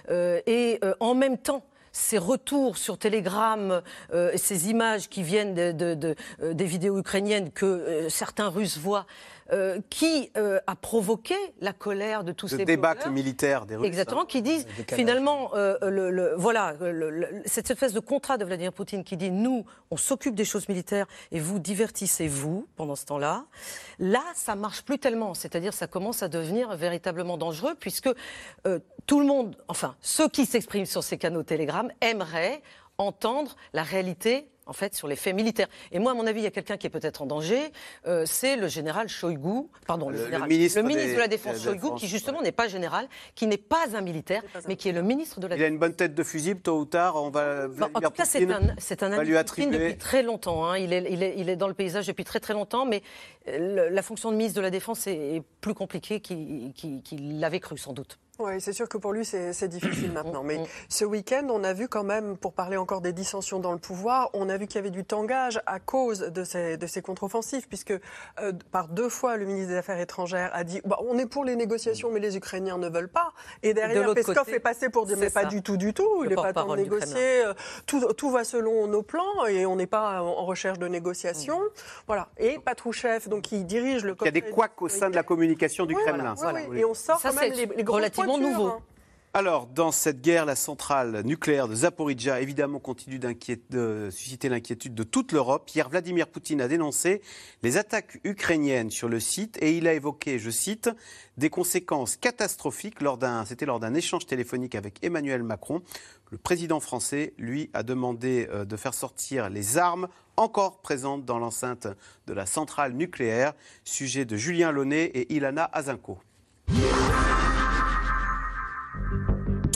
et en même temps ces retours sur Telegram, euh, ces images qui viennent euh, des vidéos ukrainiennes que euh, certains Russes voient, euh, qui euh, a provoqué la colère de tous le ces débâcle militaire des Russes. Exactement, qui disent finalement, euh, le, voilà, cette espèce de contrat de Vladimir Poutine qui dit nous, on s'occupe des choses militaires et vous divertissez-vous pendant ce temps-là. Là, ça marche plus tellement, c'est-à-dire ça commence à devenir véritablement dangereux puisque tout le monde, enfin ceux qui s'expriment sur ces canaux Telegram aimeraient entendre la réalité en fait, sur les faits militaires. Et moi, à mon avis, il y a quelqu'un qui est peut-être en danger, euh, c'est le général Shoigu, pardon, le, ministre, de la Défense Shoigu, qui justement n'est pas général, qui n'est pas un militaire, mais qui est le ministre de la Défense. Il a une bonne tête de fusil, tôt ou tard, on va. en tout cas, c'est un, c'est un ami depuis très longtemps. Hein. Il, est, il, est, il, est, dans le paysage depuis très très longtemps, mais la fonction de ministre de la Défense est, plus compliquée qu'il l'avait cru, sans doute. Oui, c'est sûr que pour lui, c'est difficile maintenant. Mais ce week-end, on a vu quand même, pour parler encore des dissensions dans le pouvoir, on a vu qu'il y avait du tangage à cause de ces, de ces contre-offensives, puisque euh, par deux fois, le ministre des Affaires étrangères a dit bah, on est pour les négociations, mais les Ukrainiens ne veulent pas. Et derrière, Peskov est passé pour dire mais pas du tout, du tout. il n'est pas temps de négocier. Euh, tout, tout, va selon nos plans et on n'est pas en recherche de négociation. Mm. Voilà. Et Patrouchev, donc, qui dirige le. Il y a des couacs au sein de la communication du Kremlin. Voilà. Et on sort quand même les, les nouveau. Hein. Alors, dans cette guerre, la centrale nucléaire de Zaporizhia, évidemment, continue de susciter l'inquiétude de toute l'Europe. Hier, Vladimir Poutine a dénoncé les attaques ukrainiennes sur le site et il a évoqué, je cite, des conséquences catastrophiques c'était lors d'un échange téléphonique avec Emmanuel Macron. Le président français, lui, a demandé euh, de faire sortir les armes encore présentes dans l'enceinte de la centrale nucléaire. Sujet de Julien Launay et Ilana Azinko.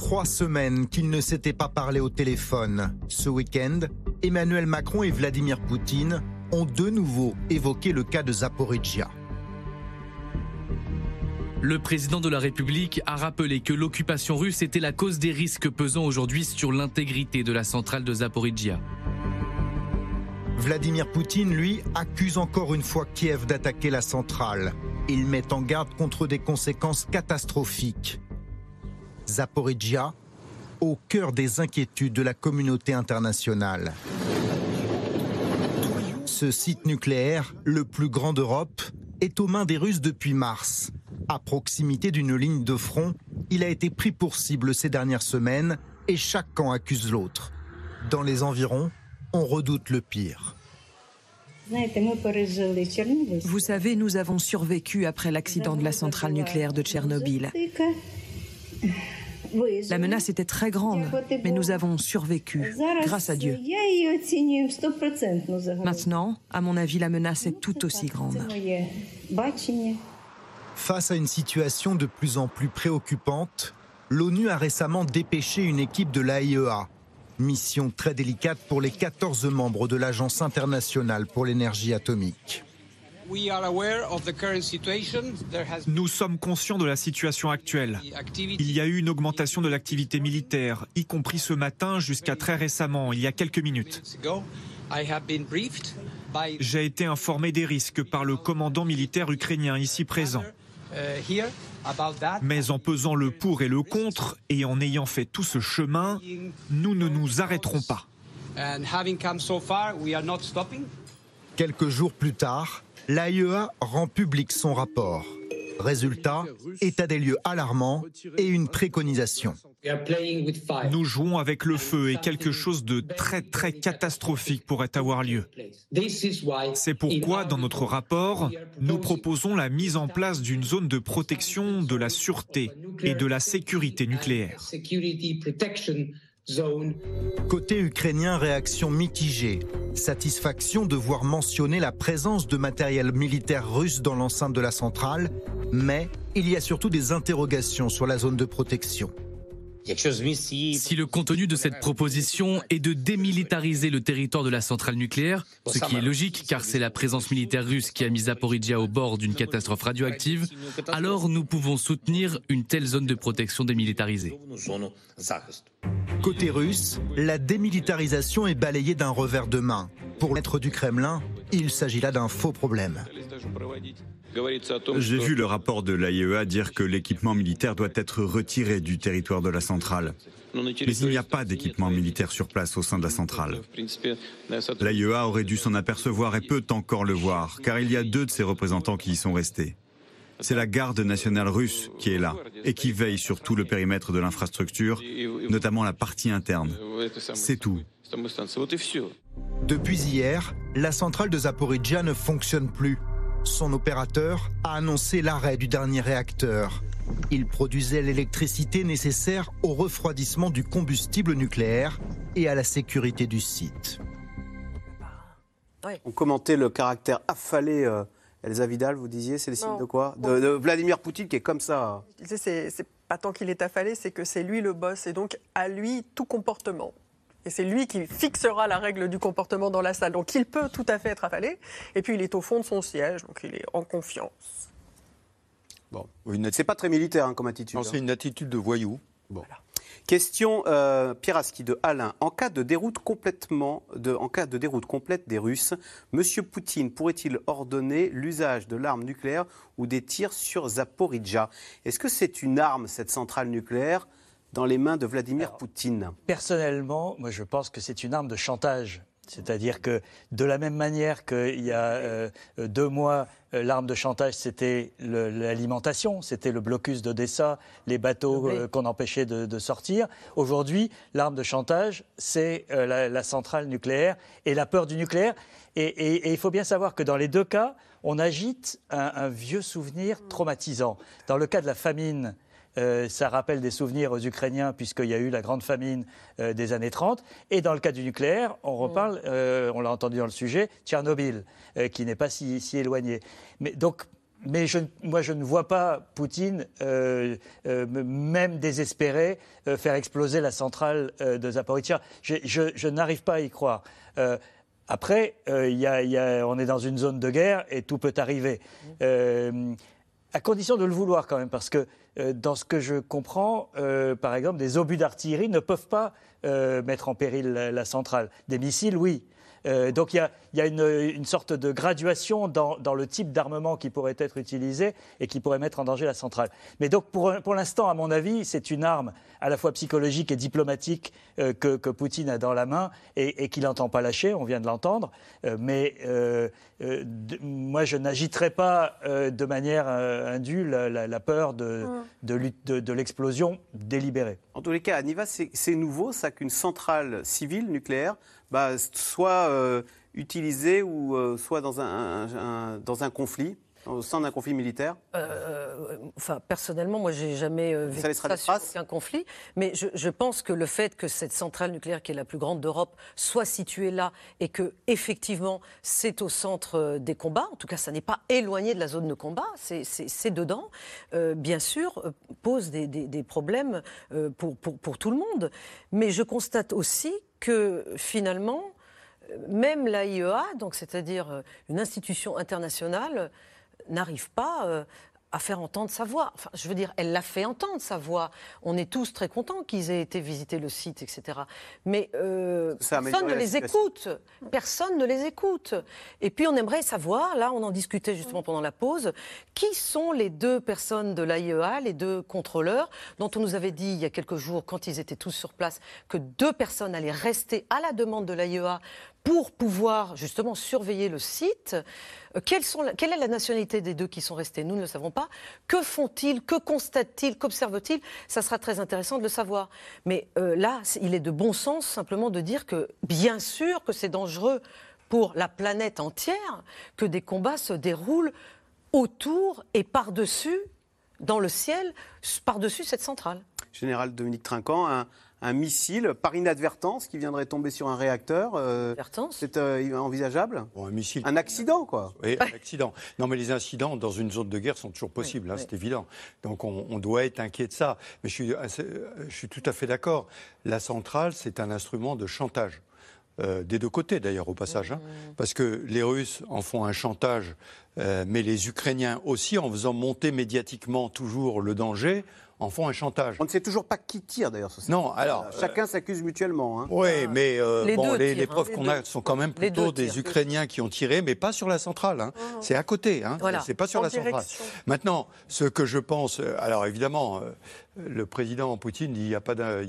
Trois semaines qu'ils ne s'étaient pas parlé au téléphone. Ce week-end, Emmanuel Macron et Vladimir Poutine ont de nouveau évoqué le cas de Zaporizhia. Le président de la République a rappelé que l'occupation russe était la cause des risques pesant aujourd'hui sur l'intégrité de la centrale de Zaporizhia. Vladimir Poutine, lui, accuse encore une fois Kiev d'attaquer la centrale. Il met en garde contre des conséquences catastrophiques. Zaporizhia, au cœur des inquiétudes de la communauté internationale. Ce site nucléaire, le plus grand d'Europe, est aux mains des Russes depuis mars. À proximité d'une ligne de front, il a été pris pour cible ces dernières semaines et chaque camp accuse l'autre. Dans les environs, on redoute le pire. Vous savez, nous avons survécu après l'accident de la centrale nucléaire de Tchernobyl. La menace était très grande, mais nous avons survécu, grâce à Dieu. Maintenant, à mon avis, la menace est tout aussi grande. Face à une situation de plus en plus préoccupante, l'ONU a récemment dépêché une équipe de l'AIEA. Mission très délicate pour les 14 membres de l'Agence internationale pour l'énergie atomique. Nous sommes conscients de la situation actuelle. Il y a eu une augmentation de l'activité militaire, y compris ce matin jusqu'à très récemment, il y a quelques minutes. J'ai été informé des risques par le commandant militaire ukrainien ici présent. Mais en pesant le pour et le contre et en ayant fait tout ce chemin, nous ne nous arrêterons pas. Quelques jours plus tard, l'AIEA rend public son rapport. Résultat, état des lieux alarmant et une préconisation. Nous jouons avec le feu et quelque chose de très très catastrophique pourrait avoir lieu. C'est pourquoi dans notre rapport, nous proposons la mise en place d'une zone de protection de la sûreté et de la sécurité nucléaire. Côté ukrainien, réaction mitigée. Satisfaction de voir mentionner la présence de matériel militaire russe dans l'enceinte de la centrale, mais il y a surtout des interrogations sur la zone de protection. Si le contenu de cette proposition est de démilitariser le territoire de la centrale nucléaire, ce qui est logique car c'est la présence militaire russe qui a mis Zaporizhia au bord d'une catastrophe radioactive, alors nous pouvons soutenir une telle zone de protection démilitarisée. Côté russe, la démilitarisation est balayée d'un revers de main. Pour l'être du Kremlin, il s'agit là d'un faux problème. J'ai vu le rapport de l'AIEA dire que l'équipement militaire doit être retiré du territoire de la centrale. Mais il n'y a pas d'équipement militaire sur place au sein de la centrale. L'AIEA aurait dû s'en apercevoir et peut encore le voir, car il y a deux de ses représentants qui y sont restés. C'est la garde nationale russe qui est là et qui veille sur tout le périmètre de l'infrastructure, notamment la partie interne. C'est tout. Depuis hier, la centrale de Zaporizhia ne fonctionne plus. Son opérateur a annoncé l'arrêt du dernier réacteur. Il produisait l'électricité nécessaire au refroidissement du combustible nucléaire et à la sécurité du site. On commentait le caractère affalé. Euh, Elsa Vidal, vous disiez, c'est le signe de quoi de, de Vladimir Poutine qui est comme ça. C'est pas tant qu'il est affalé, c'est que c'est lui le boss et donc à lui tout comportement. Et c'est lui qui fixera la règle du comportement dans la salle. Donc il peut tout à fait être affalé. Et puis il est au fond de son siège, donc il est en confiance. Bon, c'est pas très militaire hein, comme attitude. C'est hein. une attitude de voyou. Bon. Question euh, Pieraski de Alain. En cas de déroute complètement, de, en cas de déroute complète des Russes, Monsieur Poutine pourrait-il ordonner l'usage de l'arme nucléaire ou des tirs sur Zaporizhia Est-ce que c'est une arme cette centrale nucléaire dans les mains de Vladimir Poutine Personnellement, moi je pense que c'est une arme de chantage. C'est-à-dire que de la même manière qu'il y a euh, deux mois, euh, l'arme de chantage, c'était l'alimentation, c'était le blocus d'Odessa, les bateaux euh, qu'on empêchait de, sortir. Aujourd'hui, l'arme de chantage, c'est la, centrale nucléaire et la peur du nucléaire. Et, il faut bien savoir que dans les deux cas, on agite un vieux souvenir traumatisant. Dans le cas de la famine, euh, ça rappelle des souvenirs aux Ukrainiens puisqu'il y a eu la grande famine euh, des années 30. Et dans le cas du nucléaire, on mm. reparle, euh, on l'a entendu dans le sujet, Tchernobyl, qui n'est pas si, éloigné. Mais donc, mais moi, je ne vois pas Poutine, même désespéré, faire exploser la centrale de Zaporizhia. Je, n'arrive pas à y croire. après, on est dans une zone de guerre et tout peut arriver. À condition de le vouloir quand même, parce que euh, dans ce que je comprends, euh, par exemple, des obus d'artillerie ne peuvent pas euh, mettre en péril la, centrale. Des missiles, oui. Donc il y a, une, sorte de graduation dans, le type d'armement qui pourrait être utilisé et qui pourrait mettre en danger la centrale. Mais donc pour, pour l'instant, à mon avis, c'est une arme à la fois psychologique et diplomatique euh, que, Poutine a dans la main et, qu'il n'entend pas lâcher, on vient de l'entendre. Euh, mais euh, moi, je n'agiterai pas de manière indue la, peur de, mm. de, l'explosion délibérée. En tous les cas, Aniva, c'est nouveau ça qu'une centrale civile nucléaire bah, soit euh, utilisée ou euh, soit dans un, dans un conflit au sein d'un conflit militaire euh, Enfin, personnellement, moi, j'ai jamais vu ça, ça sur conflit. Mais je, je, pense que le fait que cette centrale nucléaire, qui est la plus grande d'Europe, soit située là et que effectivement, c'est au centre des combats. En tout cas, ça n'est pas éloigné de la zone de combat. C'est dedans. Euh, bien sûr, pose des, des, des problèmes pour, pour, pour tout le monde. Mais je constate aussi que finalement, même l'AIEA, donc c'est-à-dire une institution internationale, n'arrive pas euh, à faire entendre sa voix. Enfin, je veux dire, elle l'a fait entendre sa voix. On est tous très contents qu'ils aient été visiter le site, etc. Mais euh, personne ne les écoute. Personne ne les écoute. Et puis on aimerait savoir, là on en discutait justement pendant la pause, qui sont les deux personnes de l'AIEA, les deux contrôleurs, dont on nous avait dit il y a quelques jours, quand ils étaient tous sur place, que deux personnes allaient rester à la demande de l'AIEA pour pouvoir justement surveiller le site. Euh, quelle est la nationalité des deux qui sont restés? Nous ne le savons pas. Que font-ils? Que constatent-ils? Qu'observent-ils? Ça sera très intéressant de le savoir. Mais euh, là, il est de bon sens simplement de dire que, bien sûr, que c'est dangereux pour la planète entière que des combats se déroulent autour et par-dessus, dans le ciel, par-dessus cette centrale. Général Dominique Trinquant, un missile par inadvertance qui viendrait tomber sur un réacteur. Euh, c'est euh, envisageable? Un missile. Un accident, quoi. Oui, un accident. Non, mais les incidents dans une zone de guerre sont toujours possibles, hein, c'est évident. Donc on, doit être inquiet de ça. Mais je suis, euh, je suis tout à fait d'accord. La centrale, c'est un instrument de chantage. des deux côtés d'ailleurs au passage, hein. mmh. parce que les Russes en font un chantage, mais les Ukrainiens aussi en faisant monter médiatiquement toujours le danger, en font un chantage. On ne sait toujours pas qui tire d'ailleurs. Non, alors. Chacun s'accuse mutuellement. Hein. Oui, ah. mais euh, les, bon, les, preuves qu'on a sont quand même plutôt des Ukrainiens qui ont tiré, mais pas sur la centrale. Hein. Ah. C'est à côté. Hein. Voilà. C'est pas sur la centrale. Maintenant, ce que je pense, euh, alors évidemment, euh, le président Poutine dit il n'y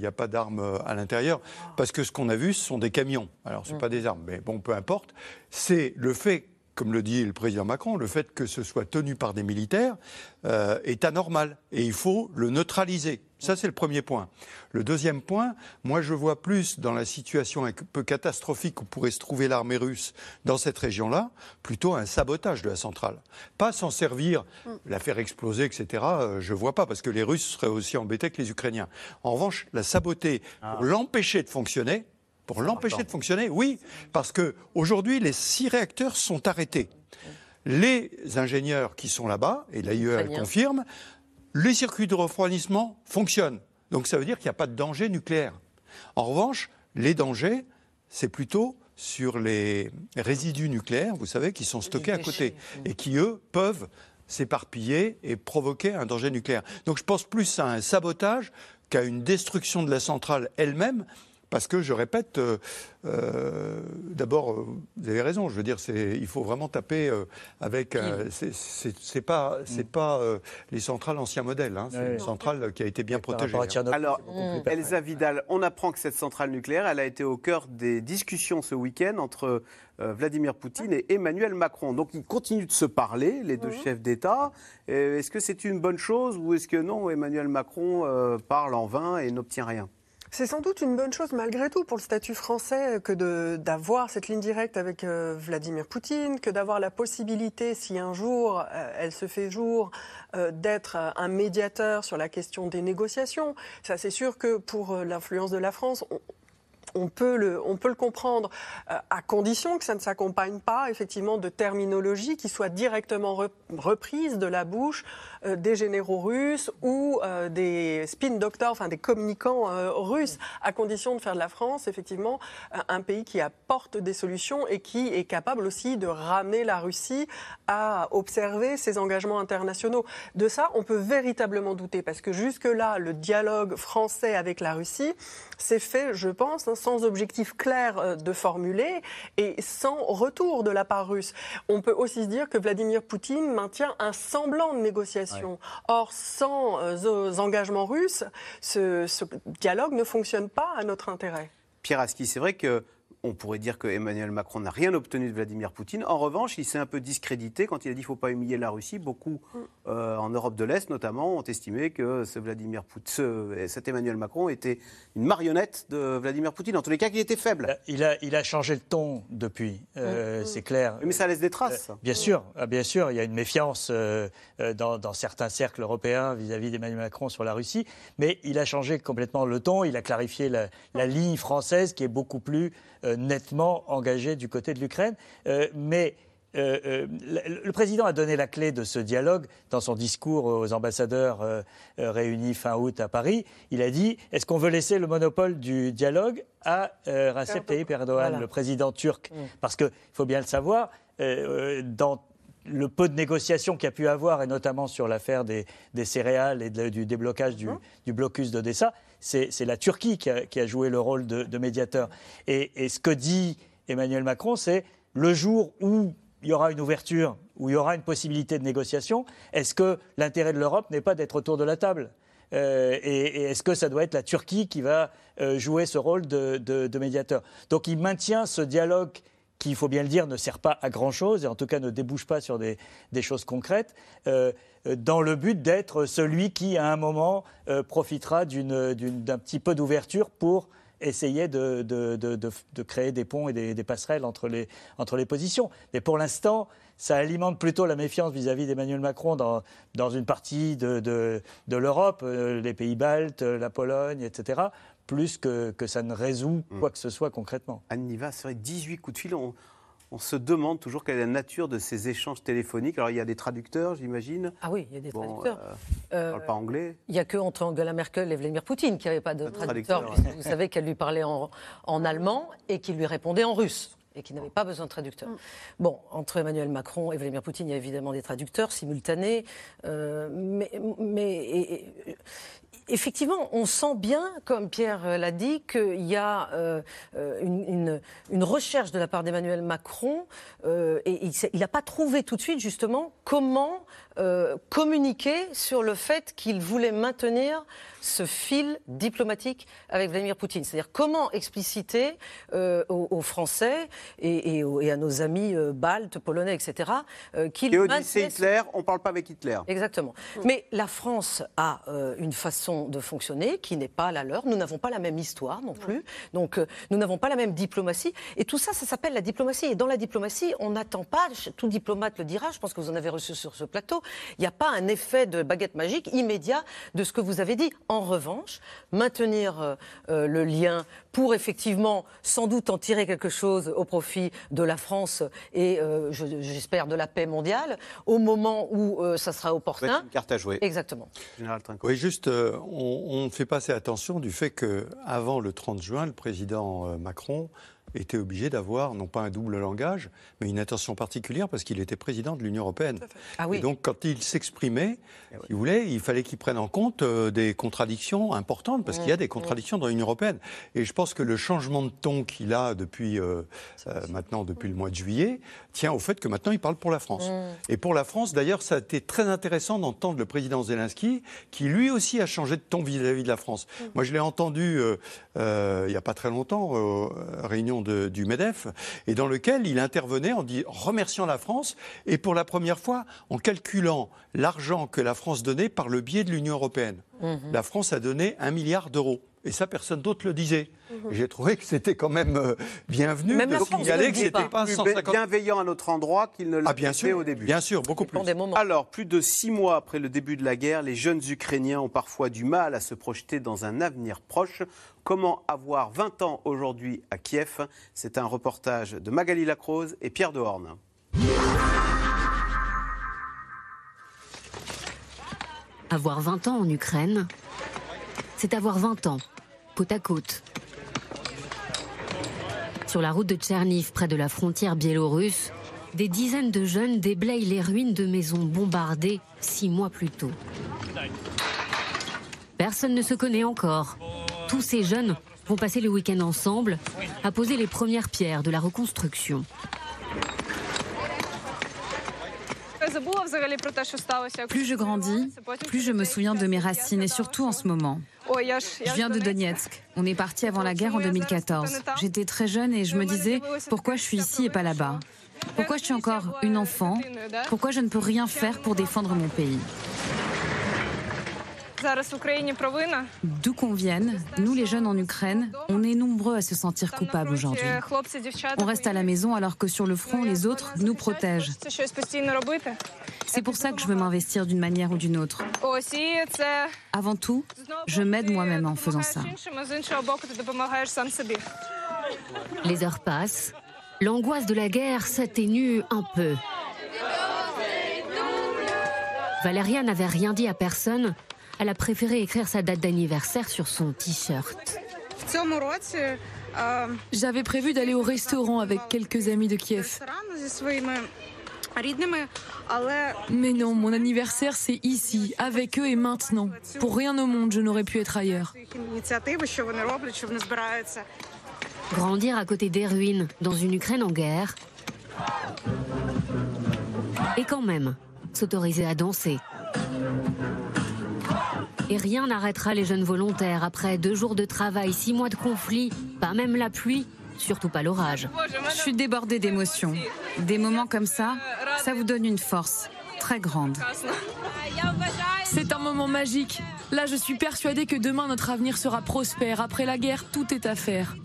a pas d'armes à l'intérieur, parce que ce qu'on a vu, ce sont des camions. Alors, ce n'est mm. pas des armes, mais bon, peu importe. C'est le fait comme le dit le président Macron, le fait que ce soit tenu par des militaires euh, est anormal et il faut le neutraliser. Ça, c'est le premier point. Le deuxième point, moi, je vois plus dans la situation un peu catastrophique où pourrait se trouver l'armée russe dans cette région-là, plutôt un sabotage de la centrale. Pas s'en servir, mm. la faire exploser, etc. Euh, je vois pas, parce que les Russes seraient aussi embêtés que les Ukrainiens. En revanche, la saboter pour ah. l'empêcher de fonctionner, pour l'empêcher de fonctionner, oui, parce que aujourd'hui les six réacteurs sont arrêtés. Les ingénieurs qui sont là-bas, et l'AIE le confirme, les circuits de refroidissement fonctionnent. Donc ça veut dire qu'il n'y a pas de danger nucléaire. En revanche, les dangers, c'est plutôt sur les résidus nucléaires, vous savez, qui sont stockés à côté et qui, eux, peuvent s'éparpiller et provoquer un danger nucléaire. Donc je pense plus à un sabotage qu'à une destruction de la centrale elle-même, parce que, je répète, euh, euh, d'abord, euh, vous avez raison, je veux dire, il faut vraiment taper avec. c'est pas, c'est mm. pas les centrales ancien modèle, hein, c'est une centrale qui a été bien protégée. Hein. Alors, Elsa Vidal, on apprend que cette centrale nucléaire, elle a été au cœur des discussions ce week-end entre Vladimir Poutine et Emmanuel Macron. Donc, ils continuent de se parler, les deux chefs d'État. Est-ce que c'est une bonne chose ou est-ce que non, Emmanuel Macron parle en vain et n'obtient rien? C'est sans doute une bonne chose malgré tout pour le statut français que d'avoir cette ligne directe avec euh, Vladimir Poutine, que d'avoir la possibilité, si un jour euh, elle se fait jour, euh, d'être un médiateur sur la question des négociations. Ça, c'est sûr que pour l'influence de la France, on, on peut le, comprendre euh, à condition que ça ne s'accompagne pas effectivement de terminologie qui soit directement reprise de la bouche euh, des généraux russes ou euh, des spin doctors, enfin des communicants russes, à condition de faire de la France effectivement un pays qui apporte des solutions et qui est capable aussi de ramener la Russie à observer ses engagements internationaux. De ça, on peut véritablement douter parce que jusque-là, le dialogue français avec la Russie s'est fait, je pense, hein, sans objectif clair euh, de formuler et sans retour de la part russe. On peut aussi se dire que Vladimir Poutine maintient un semblant de négociation. Or, sans euh, engagements russes, ce, dialogue ne fonctionne pas à notre intérêt. Pierre Aski, c'est vrai que on pourrait dire que Emmanuel Macron n'a rien obtenu de Vladimir Poutine. En revanche, il s'est un peu discrédité quand il a dit qu'il ne faut pas humilier la Russie. Beaucoup euh, en Europe de l'Est, notamment, ont estimé que ce Vladimir Poutine, cet Emmanuel Macron était une marionnette de Vladimir Poutine. En tous les cas, qu'il était faible. Il a, il a changé de ton depuis, euh, c'est clair. Mais ça laisse des traces. Euh, bien sûr, ah, bien sûr, il y a une méfiance dans, dans, certains cercles européens vis-à-vis d'Emmanuel Macron sur la Russie, mais il a changé complètement le ton. Il a clarifié la, la ligne française qui est beaucoup plus nettement engagé du côté de l'Ukraine. Euh, mais euh, le président a donné la clé de ce dialogue dans son discours aux ambassadeurs réunis fin août à Paris. Il a dit est-ce qu'on veut laisser le monopole du dialogue à Recep Tayyip Erdogan, le président turc? Mm. Parce qu'il faut bien le savoir, dans le peu de négociations qu'il y a pu avoir, et notamment sur l'affaire des, céréales et du déblocage du, du blocus d'Odessa, c'est la Turquie qui a, joué le rôle de, médiateur. Et, ce que dit Emmanuel Macron, c'est le jour où il y aura une ouverture, où il y aura une possibilité de négociation, est-ce que l'intérêt de l'Europe n'est pas d'être autour de la table? Euh, et, est-ce que ça doit être la Turquie qui va euh, jouer ce rôle de, médiateur? Donc il maintient ce dialogue qui, il faut bien le dire, ne sert pas à grand-chose, et en tout cas ne débouche pas sur des, choses concrètes, euh, dans le but d'être celui qui, à un moment, euh, profitera d'un petit peu d'ouverture pour essayer de, créer des ponts et des, passerelles entre les, positions. Mais pour l'instant, ça alimente plutôt la méfiance vis-à-vis d'Emmanuel Macron dans, une partie de, l'Europe, euh, les pays baltes, la Pologne, etc., plus que, que ça ne résout mm. quoi que ce soit concrètement. Anne Niva, c'est vrai, 18 coups de fil. On, on se demande toujours quelle est la nature de ces échanges téléphoniques. Alors, il y a des traducteurs, j'imagine. Ah oui, il y a des traducteurs. Euh, ne parle pas anglais. Il n'y a que entre Angela Merkel et Vladimir Poutine qui n'y avait pas de traducteur. vous savez qu'elle lui parlait en, en allemand et qu'il lui répondait en russe et qui n'avait pas besoin de traducteur. Mm. Bon, entre Emmanuel Macron et Vladimir Poutine, il y a évidemment des traducteurs simultanés, euh, mais, mais effectivement, on sent bien, comme Pierre l'a dit, qu'il y a euh, une, recherche de la part d'Emmanuel Macron euh, et il n'a pas trouvé tout de suite justement comment euh, communiquer sur le fait qu'il voulait maintenir ce fil diplomatique avec Vladimir Poutine. C'est-à-dire comment expliciter aux, Français et, à nos amis baltes, polonais, etc., qu'il Et Hitler, on ne parle pas avec Hitler. Exactement. Mais la France a une façon de fonctionner qui n'est pas la leur. Nous n'avons pas la même histoire non plus. Donc, euh, nous n'avons pas la même diplomatie. Et tout ça, ça s'appelle la diplomatie. Et dans la diplomatie, on n'attend pas, tout diplomate le dira, je pense que vous en avez reçu sur ce plateau, il n'y a pas un effet de baguette magique immédiat de ce que vous avez dit. En revanche, maintenir euh, euh, le lien pour effectivement, sans doute, en tirer quelque chose au profit de la France et, j'espère, de la paix mondiale, au moment où ça sera opportun. Une carte à jouer. Exactement. Oui, juste, on, ne fait pas assez attention du fait qu'avant le 30 juin, le président euh, Macron était obligé d'avoir non pas un double langage, mais une attention particulière parce qu'il était président de l'Union européenne. Ah oui. Et donc, quand il s'exprimait, eh il voulait, il fallait qu'il prenne en compte euh, des contradictions importantes parce qu'il y a des contradictions dans l'Union européenne. Et je pense que le changement de ton qu'il a depuis euh, euh, maintenant depuis le mois de juillet tient au fait que maintenant il parle pour la France. Mm. Et pour la France, d'ailleurs, ça a été très intéressant d'entendre le président Zelensky qui lui aussi a changé de ton vis-à-vis de la France. Mm. Moi, je l'ai entendu il n'y a pas très longtemps, réunion du MEDEF, et dans lequel il intervenait en dit, remerciant la France, et pour la première fois en calculant l'argent que la France donnait par le biais de l'Union européenne. Mhm. La France a donné un milliard d'euros. Et ça, personne d'autre le disait. Mhm. J'ai trouvé que c'était quand même euh, bienvenu même de signaler que c'était pas 150... bienveillant à notre endroit qu'il ne l'a ah, au début. Bien sûr, beaucoup plus. Alors, plus de six mois après le début de la guerre, les jeunes Ukrainiens ont parfois du mal à se projeter dans un avenir proche. Comment avoir 20 ans aujourd'hui à Kiev? C'est un reportage de Magali Lacrose et Pierre Dehorne. Avoir 20 ans en Ukraine, c'est avoir 20 ans, côte à côte. Sur la route de Tcherniv, près de la frontière biélorusse, des dizaines de jeunes déblayent les ruines de maisons bombardées six mois plus tôt. Personne ne se connaît encore. Tous ces jeunes vont passer le week-end ensemble à poser les premières pierres de la reconstruction. Plus je grandis, plus je me souviens de mes racines et surtout en ce moment. Je viens de Donetsk. On est parti avant la guerre en 2014. J'étais très jeune et je me disais pourquoi je suis ici et pas là-bas. Pourquoi je suis encore une enfant Pourquoi je ne peux rien faire pour défendre mon pays D'où qu'on vienne, nous les jeunes en Ukraine, on est nombreux à se sentir coupables aujourd'hui. On reste à la maison alors que sur le front, les autres nous protègent. C'est pour ça que je veux m'investir d'une manière ou d'une autre. Avant tout, je m'aide moi-même en faisant ça. Les heures passent, l'angoisse de la guerre s'atténue un peu. Valéria n'avait rien dit à personne elle a préféré écrire sa date d'anniversaire sur son t-shirt. J'avais prévu d'aller au restaurant avec quelques amis de Kiev. Mais non, mon anniversaire c'est ici, avec eux et maintenant. Pour rien au monde, je n'aurais pu être ailleurs. Grandir à côté des ruines, dans une Ukraine en guerre. Et quand même, s'autoriser à danser. Et rien n'arrêtera les jeunes volontaires après deux jours de travail, six mois de conflit, pas même la pluie, surtout pas l'orage. Je suis débordée d'émotions. Des moments comme ça, ça vous donne une force très grande. C'est un moment magique. Là, je suis persuadée que demain, notre avenir sera prospère. Après la guerre, tout est à faire.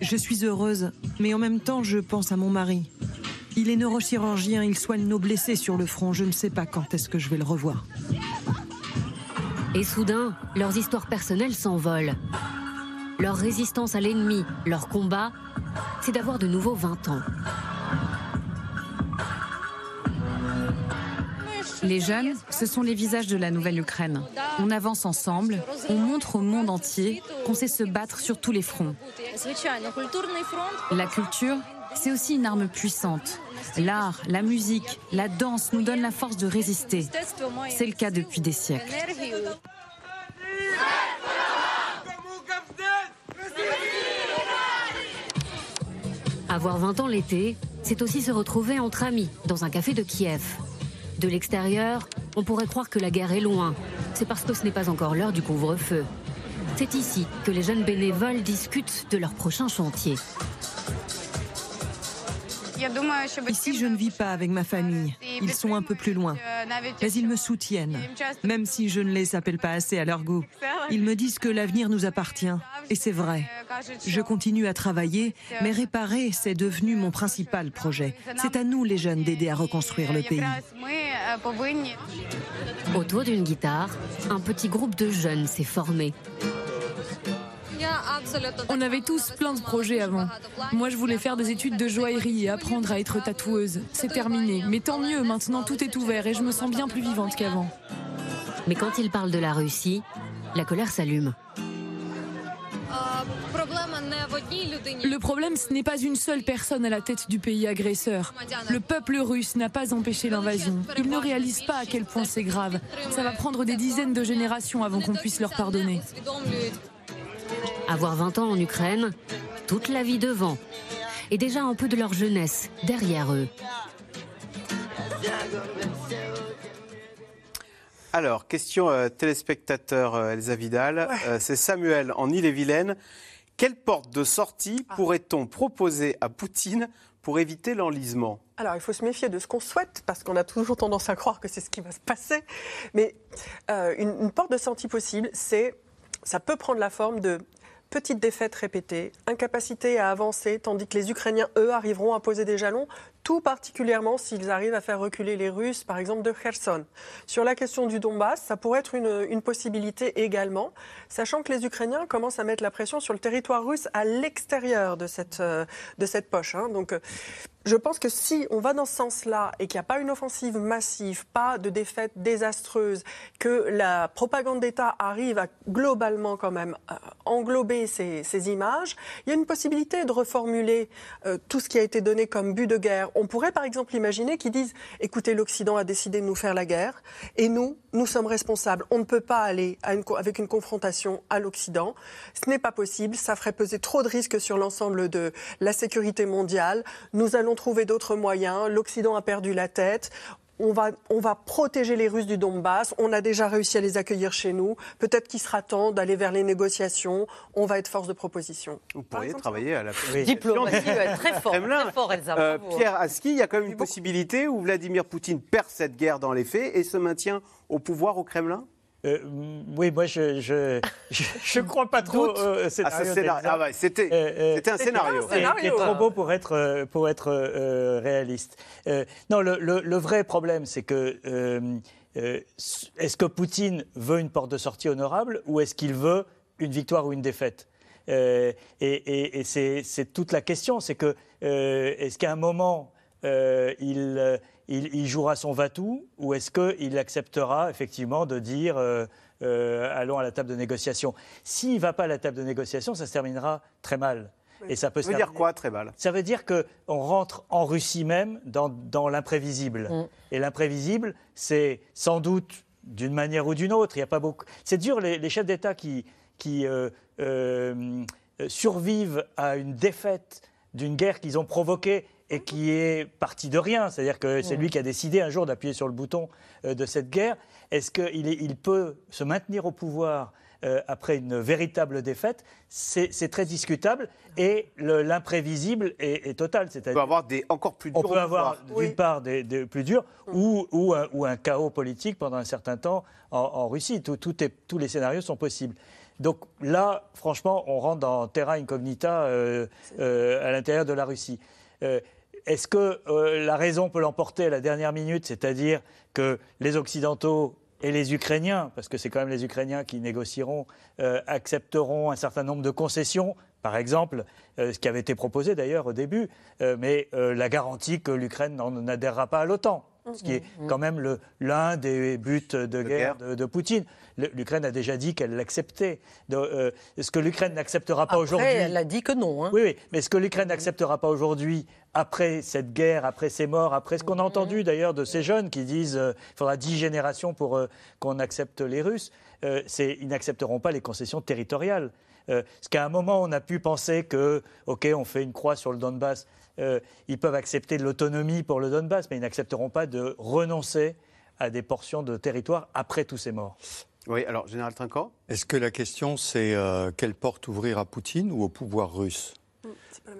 Je suis heureuse, mais en même temps, je pense à mon mari. Il est neurochirurgien, il soigne nos blessés sur le front. Je ne sais pas quand est-ce que je vais le revoir. Et soudain, leurs histoires personnelles s'envolent. Leur résistance à l'ennemi, leur combat, c'est d'avoir de nouveau 20 ans. Les jeunes, ce sont les visages de la nouvelle Ukraine. On avance ensemble, on montre au monde entier qu'on sait se battre sur tous les fronts. La culture, c'est aussi une arme puissante. L'art, la musique, la danse nous donnent la force de résister. C'est le cas depuis des siècles. Avoir 20 ans l'été, c'est aussi se retrouver entre amis dans un café de Kiev. De l'extérieur, on pourrait croire que la guerre est loin. C'est parce que ce n'est pas encore l'heure du couvre-feu. C'est ici que les jeunes bénévoles discutent de leur prochain chantier. Ici, je ne vis pas avec ma famille. Ils sont un peu plus loin. Mais ils me soutiennent, même si je ne les appelle pas assez à leur goût. Ils me disent que l'avenir nous appartient. Et c'est vrai. Je continue à travailler, mais réparer, c'est devenu mon principal projet. C'est à nous, les jeunes, d'aider à reconstruire le pays. Autour d'une guitare, un petit groupe de jeunes s'est formé. On avait tous plein de projets avant. Moi, je voulais faire des études de joaillerie et apprendre à être tatoueuse. C'est terminé. Mais tant mieux, maintenant tout est ouvert et je me sens bien plus vivante qu'avant. Mais quand il parle de la Russie, la colère s'allume. Le problème, ce n'est pas une seule personne à la tête du pays agresseur. Le peuple russe n'a pas empêché l'invasion. Ils ne réalisent pas à quel point c'est grave. Ça va prendre des dizaines de générations avant qu'on puisse leur pardonner. Avoir 20 ans en Ukraine, toute la vie devant. Et déjà un peu de leur jeunesse derrière eux. Alors, question euh, téléspectateur euh, Elsa Vidal. Euh, c'est Samuel en Ille-et-Vilaine. Quelle porte de sortie ah. pourrait-on proposer à Poutine pour éviter l'enlisement? Alors, il faut se méfier de ce qu'on souhaite, parce qu'on a toujours tendance à croire que c'est ce qui va se passer. Mais une, une, porte de sortie possible, c'est, ça peut prendre la forme de petites défaites répétées, incapacité à avancer, tandis que les Ukrainiens, eux, arriveront à poser des jalons tout particulièrement s'ils arrivent à faire reculer les Russes, par exemple, de Kherson. Sur la question du Donbass, ça pourrait être une, possibilité également, sachant que les Ukrainiens commencent à mettre la pression sur le territoire russe à l'extérieur de cette, euh, de cette poche. Hein. Donc, euh, je pense que si on va dans ce sens-là et qu'il n'y a pas une offensive massive, pas de défaite désastreuse, que la propagande d'État arrive à globalement quand même euh, englober ces, images, il y a une possibilité de reformuler tout ce qui a été donné comme but de guerre on pourrait par exemple imaginer qu'ils disent écoutez, l'Occident a décidé de nous faire la guerre et nous, nous sommes responsables. On ne peut pas aller avec une confrontation à l'Occident. Ce n'est pas possible. Ça ferait peser trop de risques sur l'ensemble de la sécurité mondiale. Nous allons trouver d'autres moyens. L'Occident a perdu la tête on va, on va protéger les Russes du Donbass. On a déjà réussi à les accueillir chez nous. Peut-être qu'il sera temps d'aller vers les négociations. On va être force de proposition. Vous pourriez travailler à la diplomatie. très fort, très fort Elsa. Euh, Pierre Aski, il y a quand même une possibilité où Vladimir Poutine perd cette guerre dans les faits et se maintient au pouvoir au Kremlin? Euh, oui, moi, je je, je, crois pas trop euh, ah, ah ouais, c'était euh, un scénario. Est trop beau pour être, pour être réaliste. non, le, le, vrai problème, c'est que est-ce que Poutine veut une porte de sortie honorable ou est-ce qu'il veut une victoire ou une défaite? Et, et, et c'est toute la question. C'est que est-ce qu'à un moment, il il, jouera son va-tout ou est-ce qu'il acceptera effectivement de dire euh, euh, allons à la table de négociation? S'il ne va pas à la table de négociation, ça se terminera très mal. Et ça peut ça veut dire quoi très mal? Ça veut dire qu'on rentre en Russie même dans, l'imprévisible. Mm. Et l'imprévisible, c'est sans doute d'une manière ou d'une autre. Il y a pas beaucoup. C'est dur les, chefs d'État qui, qui euh, survivent à une défaite d'une guerre qu'ils ont provoquée et qui est parti de rien, c'est-à-dire que c'est lui qui a décidé un jour d'appuyer sur le bouton euh, de cette guerre, est-ce qu'il il peut se maintenir au pouvoir euh, après une véritable défaite? C'est très discutable et l'imprévisible est, total. On peut avoir des encore plus durs. On peut avoir d'une part des, plus durs ou, ou, un, chaos politique pendant un certain temps en, Russie. Tout, tous les scénarios sont possibles. Donc là, franchement, on rentre dans terra incognita euh, à l'intérieur de la Russie. Euh, est-ce que euh, la raison peut l'emporter à la dernière minute, c'est-à-dire que les Occidentaux et les Ukrainiens, parce que c'est quand même les Ukrainiens qui négocieront, euh, accepteront un certain nombre de concessions, par exemple, ce qui avait été proposé d'ailleurs au début, mais la garantie que l'Ukraine n'adhérera pas à l'OTAN ce qui est mmh. quand même l'un des buts de, guerre, De, Poutine. L'Ukraine a déjà dit qu'elle l'acceptait. Euh, ce que l'Ukraine n'acceptera pas aujourd'hui. Elle a dit que non. Hein. Oui, oui, mais ce que l'Ukraine n'acceptera pas aujourd'hui, après cette guerre, après ces morts, après ce qu'on a entendu d'ailleurs de ces jeunes qui disent qu'il euh, faudra dix générations pour euh, qu'on accepte les Russes, c'est ils n'accepteront pas les concessions territoriales. parce qu'à un moment, on a pu penser que, OK, on fait une croix sur le Donbass. Euh, ils peuvent accepter de l'autonomie pour le Donbass, mais ils n'accepteront pas de renoncer à des portions de territoire après tous ces morts. Oui, alors, Général Trinquant? Est-ce que la question, c'est euh, quelle porte ouvrir à Poutine ou au pouvoir russe? Mm,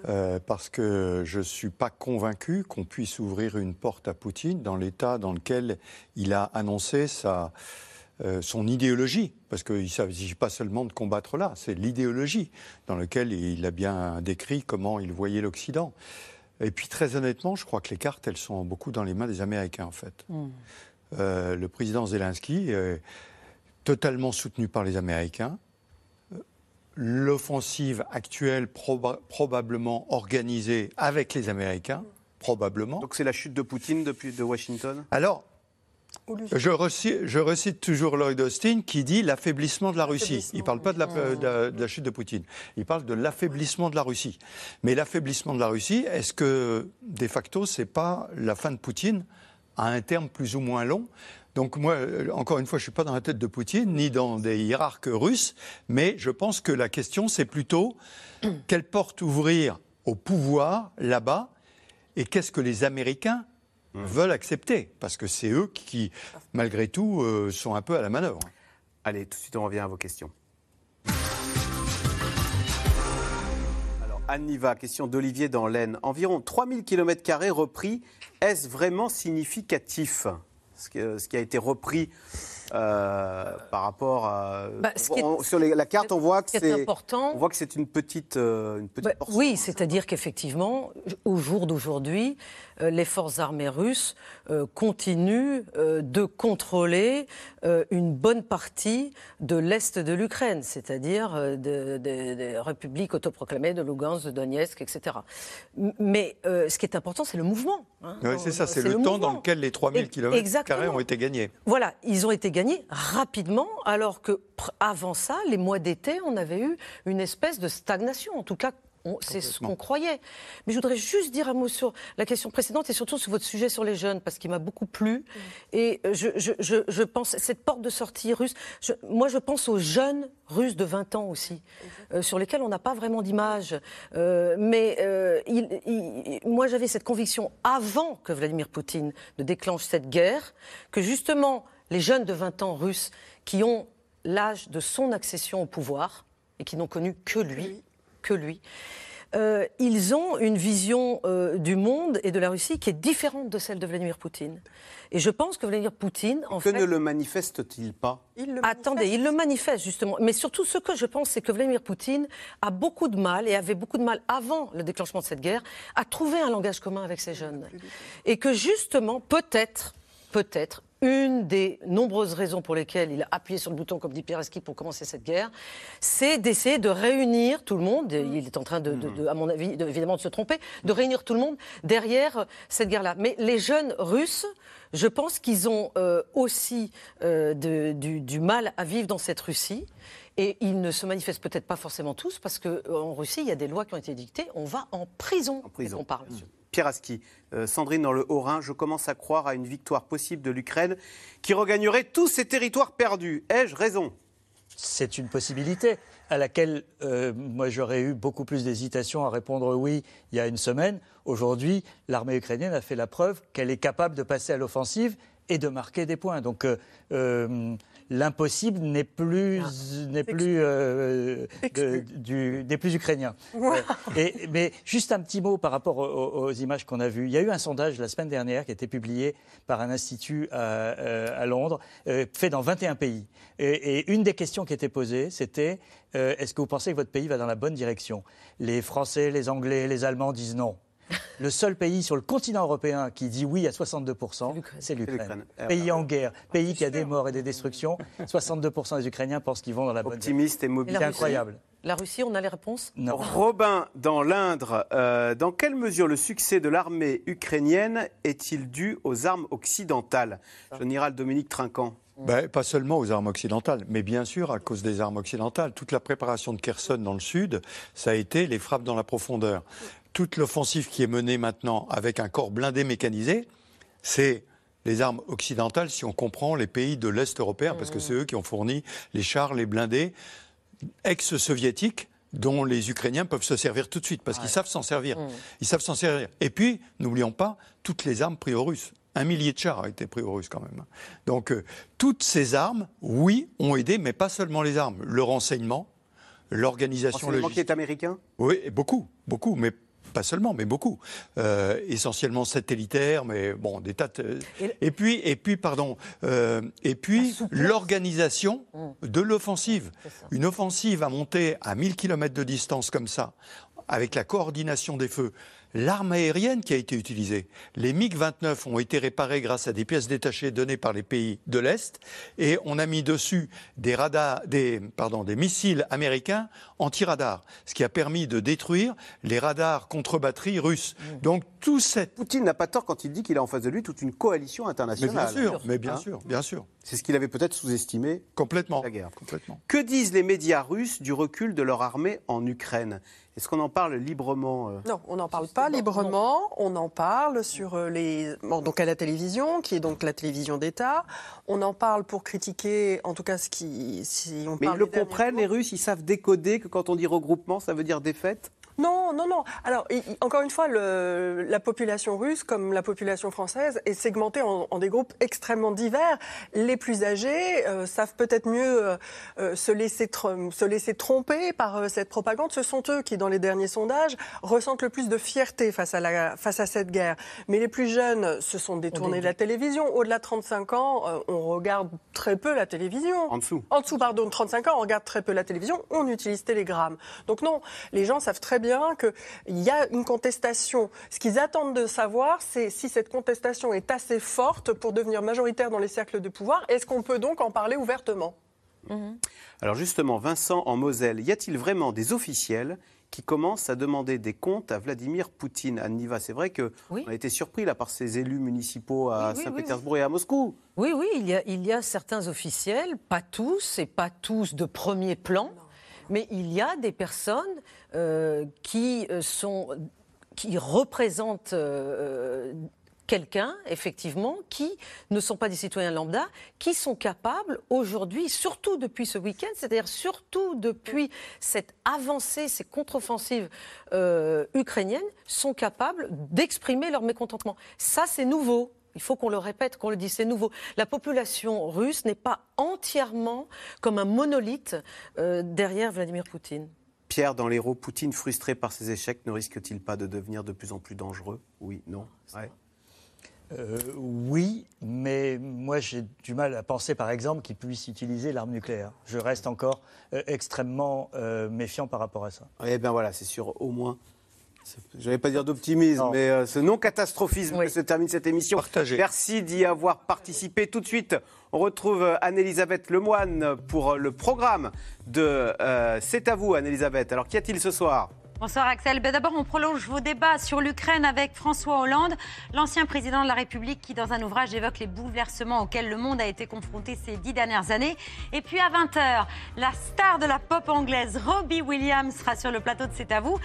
euh, parce que je ne suis pas convaincu qu'on puisse ouvrir une porte à Poutine dans l'état dans lequel il a annoncé sa, son idéologie. Parce qu'il ne s'agit pas seulement de combattre là, c'est l'idéologie dans laquelle il a bien décrit comment il voyait l'Occident. Et puis très honnêtement, je crois que les cartes, elles sont beaucoup dans les mains des Américains en fait. Hmm. Euh, le président Zelensky est totalement soutenu par les Américains. L'offensive actuelle probablement organisée avec les Américains, probablement. Donc c'est la chute de Poutine depuis de Washington? Alors, je recite, toujours Lloyd Austin qui dit l'affaiblissement de la Russie. Il ne parle pas de la, chute de Poutine. Il parle de l'affaiblissement de la Russie. Mais l'affaiblissement de la Russie, est-ce que de facto, ce n'est pas la fin de Poutine à un terme plus ou moins long? Donc moi, euh, encore une fois, je ne suis pas dans la tête de Poutine, ni dans des hiérarques russes, mais je pense que la question, c'est plutôt quelle porte ouvrir au pouvoir là-bas et qu'est-ce que les Américains veulent accepter, parce que c'est eux qui, malgré tout, euh, sont un peu à la manœuvre. Allez, tout de suite, on revient à vos questions. Alors, Anne question d'Olivier dans l'Aisne. Environ 3000 km repris, est-ce vraiment significatif? Ce qui a été repris euh, par rapport à. Bah, sur la carte, on voit que c'est On voit que c'est une petite, euh, une petite bah, Oui, c'est-à-dire qu'effectivement, au jour d'aujourd'hui, euh, les forces armées russes continuent de contrôler une bonne partie de l'est de l'Ukraine, c'est-à-dire des républiques autoproclamées de Lugansk, de Donetsk, etc. Mais ce qui est important, c'est le mouvement. Hein. Oui, c'est ça, c'est le, temps dans lequel les 3000 km ont été gagnés. Voilà, ils ont été gagné rapidement, alors que avant ça, les mois d'été, on avait eu une espèce de stagnation, en tout cas C'est ce qu'on croyait. Mais je voudrais juste dire un mot sur la question précédente et surtout sur votre sujet sur les jeunes, parce qu'il m'a beaucoup plu. Mm. Et je, je, je, pense, cette porte de sortie russe, moi je pense aux jeunes russes de 20 ans aussi, euh, sur lesquels on n'a pas vraiment d'image. Euh, mais euh, il, moi j'avais cette conviction avant que Vladimir Poutine ne déclenche cette guerre, que justement les jeunes de 20 ans russes qui ont l'âge de son accession au pouvoir et qui n'ont connu que lui, que lui. Euh, ils ont une vision euh, du monde et de la Russie qui est différente de celle de Vladimir Poutine. Et je pense que Vladimir Poutine, en que fait... Que ne le manifeste-t-il pas? Il Attendez, il le manifeste justement. Mais surtout, ce que je pense, c'est que Vladimir Poutine a beaucoup de mal, et avait beaucoup de mal avant le déclenchement de cette guerre, à trouver un langage commun avec ces jeunes. Et que justement, peut-être, peut-être, une des nombreuses raisons pour lesquelles il a appuyé sur le bouton, comme dit Pireski, pour commencer cette guerre, c'est d'essayer de réunir tout le monde. Il est en train, de, à mon avis, évidemment, de se tromper, de réunir tout le monde derrière cette guerre-là. Mais les jeunes Russes, je pense qu'ils ont euh, aussi euh, du, mal à vivre dans cette Russie. Et ils ne se manifestent peut-être pas forcément tous, parce qu'en Russie, il y a des lois qui ont été dictées. On va en prison, en prison. on parle. Pieraski. Euh, Sandrine, dans le Haut-Rhin, je commence à croire à une victoire possible de l'Ukraine qui regagnerait tous ses territoires perdus. Ai-je raison? C'est une possibilité à laquelle euh, moi j'aurais eu beaucoup plus d'hésitation à répondre oui il y a une semaine. Aujourd'hui, l'armée ukrainienne a fait la preuve qu'elle est capable de passer à l'offensive et de marquer des points. Donc euh, l'impossible n'est plus, ah, n'est plus, euh, du, plus ukrainien. Euh, et, mais juste un petit mot par rapport aux, images qu'on a vues. Il y a eu un sondage la semaine dernière qui a été publié par un institut à, euh, Londres, fait dans 21 pays. Et, et, une des questions qui était posée, c'était est-ce que vous pensez que votre pays va dans la bonne direction? Les Français, les Anglais, les Allemands disent non. Le seul pays sur le continent européen qui dit oui à 62%, c'est l'Ukraine. Pays en guerre, pays qui a des morts et des destructions, 62% des Ukrainiens pensent qu'ils vont dans la bonne Optimiste et mobile. C'est incroyable. La Russie, on a les réponses? Non. Robin, dans l'Indre, euh, dans quelle mesure le succès de l'armée ukrainienne est-il dû aux armes occidentales? Général Dominique Trinquant. Ben, pas seulement aux armes occidentales, mais bien sûr à cause des armes occidentales. Toute la préparation de Kherson dans le sud, ça a été les frappes dans la profondeur toute l'offensive qui est menée maintenant avec un corps blindé mécanisé, c'est les armes occidentales si on comprend les pays de l'Est européen, parce que c'est eux qui ont fourni les chars, les blindés ex-soviétiques dont les Ukrainiens peuvent se servir tout de suite, parce qu'ils savent s'en servir. Mm. Ils savent s'en servir. Et puis, n'oublions pas, toutes les armes prises aux Russes. Un millier de chars a été pris aux Russes quand même. Donc, euh, toutes ces armes, oui, ont aidé, mais pas seulement les armes. Le renseignement, l'organisation logistique. qui est américain? Oui, beaucoup, beaucoup, mais pas seulement, mais beaucoup, euh, essentiellement satellitaires, mais bon, des tas de... Et, puis, et puis, pardon, euh, et puis l'organisation mmh. de l'offensive. Une offensive à monter à 1000 km de distance comme ça, avec la coordination des feux, l'arme aérienne qui a été utilisée. Les MiG-29 ont été réparés grâce à des pièces détachées données par les pays de l'Est et on a mis dessus des, radars, des, pardon, des missiles américains anti-radars, ce qui a permis de détruire les radars contre batterie russes. Mmh. Donc tout cette... Poutine n'a pas tort quand il dit qu'il a en face de lui toute une coalition internationale. Mais bien sûr, mais bien hein sûr, bien sûr. C'est ce qu'il avait peut-être sous-estimé. Complètement. La guerre. Complètement. Que disent les médias russes du recul de leur armée en Ukraine? Est-ce qu'on en parle librement euh Non, on n'en parle pas librement. On en parle sur euh, les, donc à la télévision, qui est donc la télévision d'État. On en parle pour critiquer, en tout cas, ce qui, si on Mais ils le comprennent, les Russes, ils savent décoder que quand on dit regroupement, ça veut dire défaite? Non, non, non. Alors, encore une fois, le, la population russe, comme la population française, est segmentée en, des groupes extrêmement divers. Les plus âgés euh, savent peut-être mieux euh, euh, se, laisser se laisser tromper par cette propagande. Ce sont eux qui, dans les derniers sondages, ressentent le plus de fierté face à, la, face à cette guerre. Mais les plus jeunes se sont détournés de la télévision. Au-delà de 35 ans, on regarde très peu la télévision. En dessous. En dessous, pardon, de 35 ans, on regarde très peu la télévision. On utilise Telegram. Donc non, les gens savent très bien bien qu'il y a une contestation. Ce qu'ils attendent de savoir, c'est si cette contestation est assez forte pour devenir majoritaire dans les cercles de pouvoir. Est-ce qu'on peut donc en parler ouvertement? Mhm. Alors justement, Vincent, en Moselle, y a-t-il vraiment des officiels qui commencent à demander des comptes à Vladimir Poutine? Anniva, c'est vrai qu'on on a été surpris là par ces élus municipaux à Saint-Pétersbourg et à Moscou. Oui, oui, il y, a, il y a certains officiels, pas tous, et pas tous de premier plan, Mais il y a des personnes euh, qui sont qui représentent quelqu'un, effectivement, qui ne sont pas des citoyens lambda, qui sont capables aujourd'hui, surtout depuis ce week-end, c'est-à-dire surtout depuis cette avancée, ces contre-offensives euh, ukrainiennes, sont capables d'exprimer leur mécontentement. Ça, c'est nouveau. Il faut qu'on le répète, qu'on le dise, c'est nouveau. La population russe n'est pas entièrement comme un monolithe euh, derrière Vladimir Poutine. Pierre, dans l'héros, Poutine, frustré par ses échecs, ne risque-t-il pas de devenir de plus en plus dangereux? Oui, non? Euh, oui, mais moi j'ai du mal à penser par exemple qu'il puisse utiliser l'arme nucléaire. Je reste encore euh, extrêmement euh, méfiant par rapport à ça. Eh bien voilà, c'est sûr, au moins. Je vais pas dire d'optimisme, mais ce non-catastrophisme que se termine cette émission. Merci d'y avoir participé. Tout de suite, on retrouve Anne-Elisabeth Lemoine pour le programme de C'est à vous, Anne-Elisabeth. Alors, qu'y a-t-il ce soir? Bonsoir Axel. Ben, d'abord, on prolonge vos débats sur l'Ukraine avec François Hollande, l'ancien président de la République qui, dans un ouvrage, évoque les bouleversements auxquels le monde a été confronté ces dix dernières années. Et puis à 20h, la star de la pop anglaise, Robbie Williams, sera sur le plateau de C'est à vous.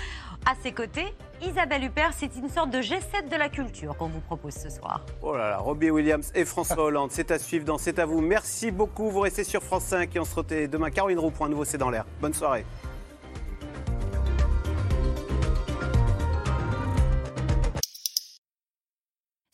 À ses côtés, Isabelle Huppert, c'est une sorte de G7 de la culture qu'on vous propose ce soir. Oh là là, Robbie Williams et François Hollande, c'est à suivre dans C'est à vous. Merci beaucoup, vous restez sur France 5 et on se retrouve demain. Caroline Roux pour un nouveau C'est dans l'air. Bonne soirée.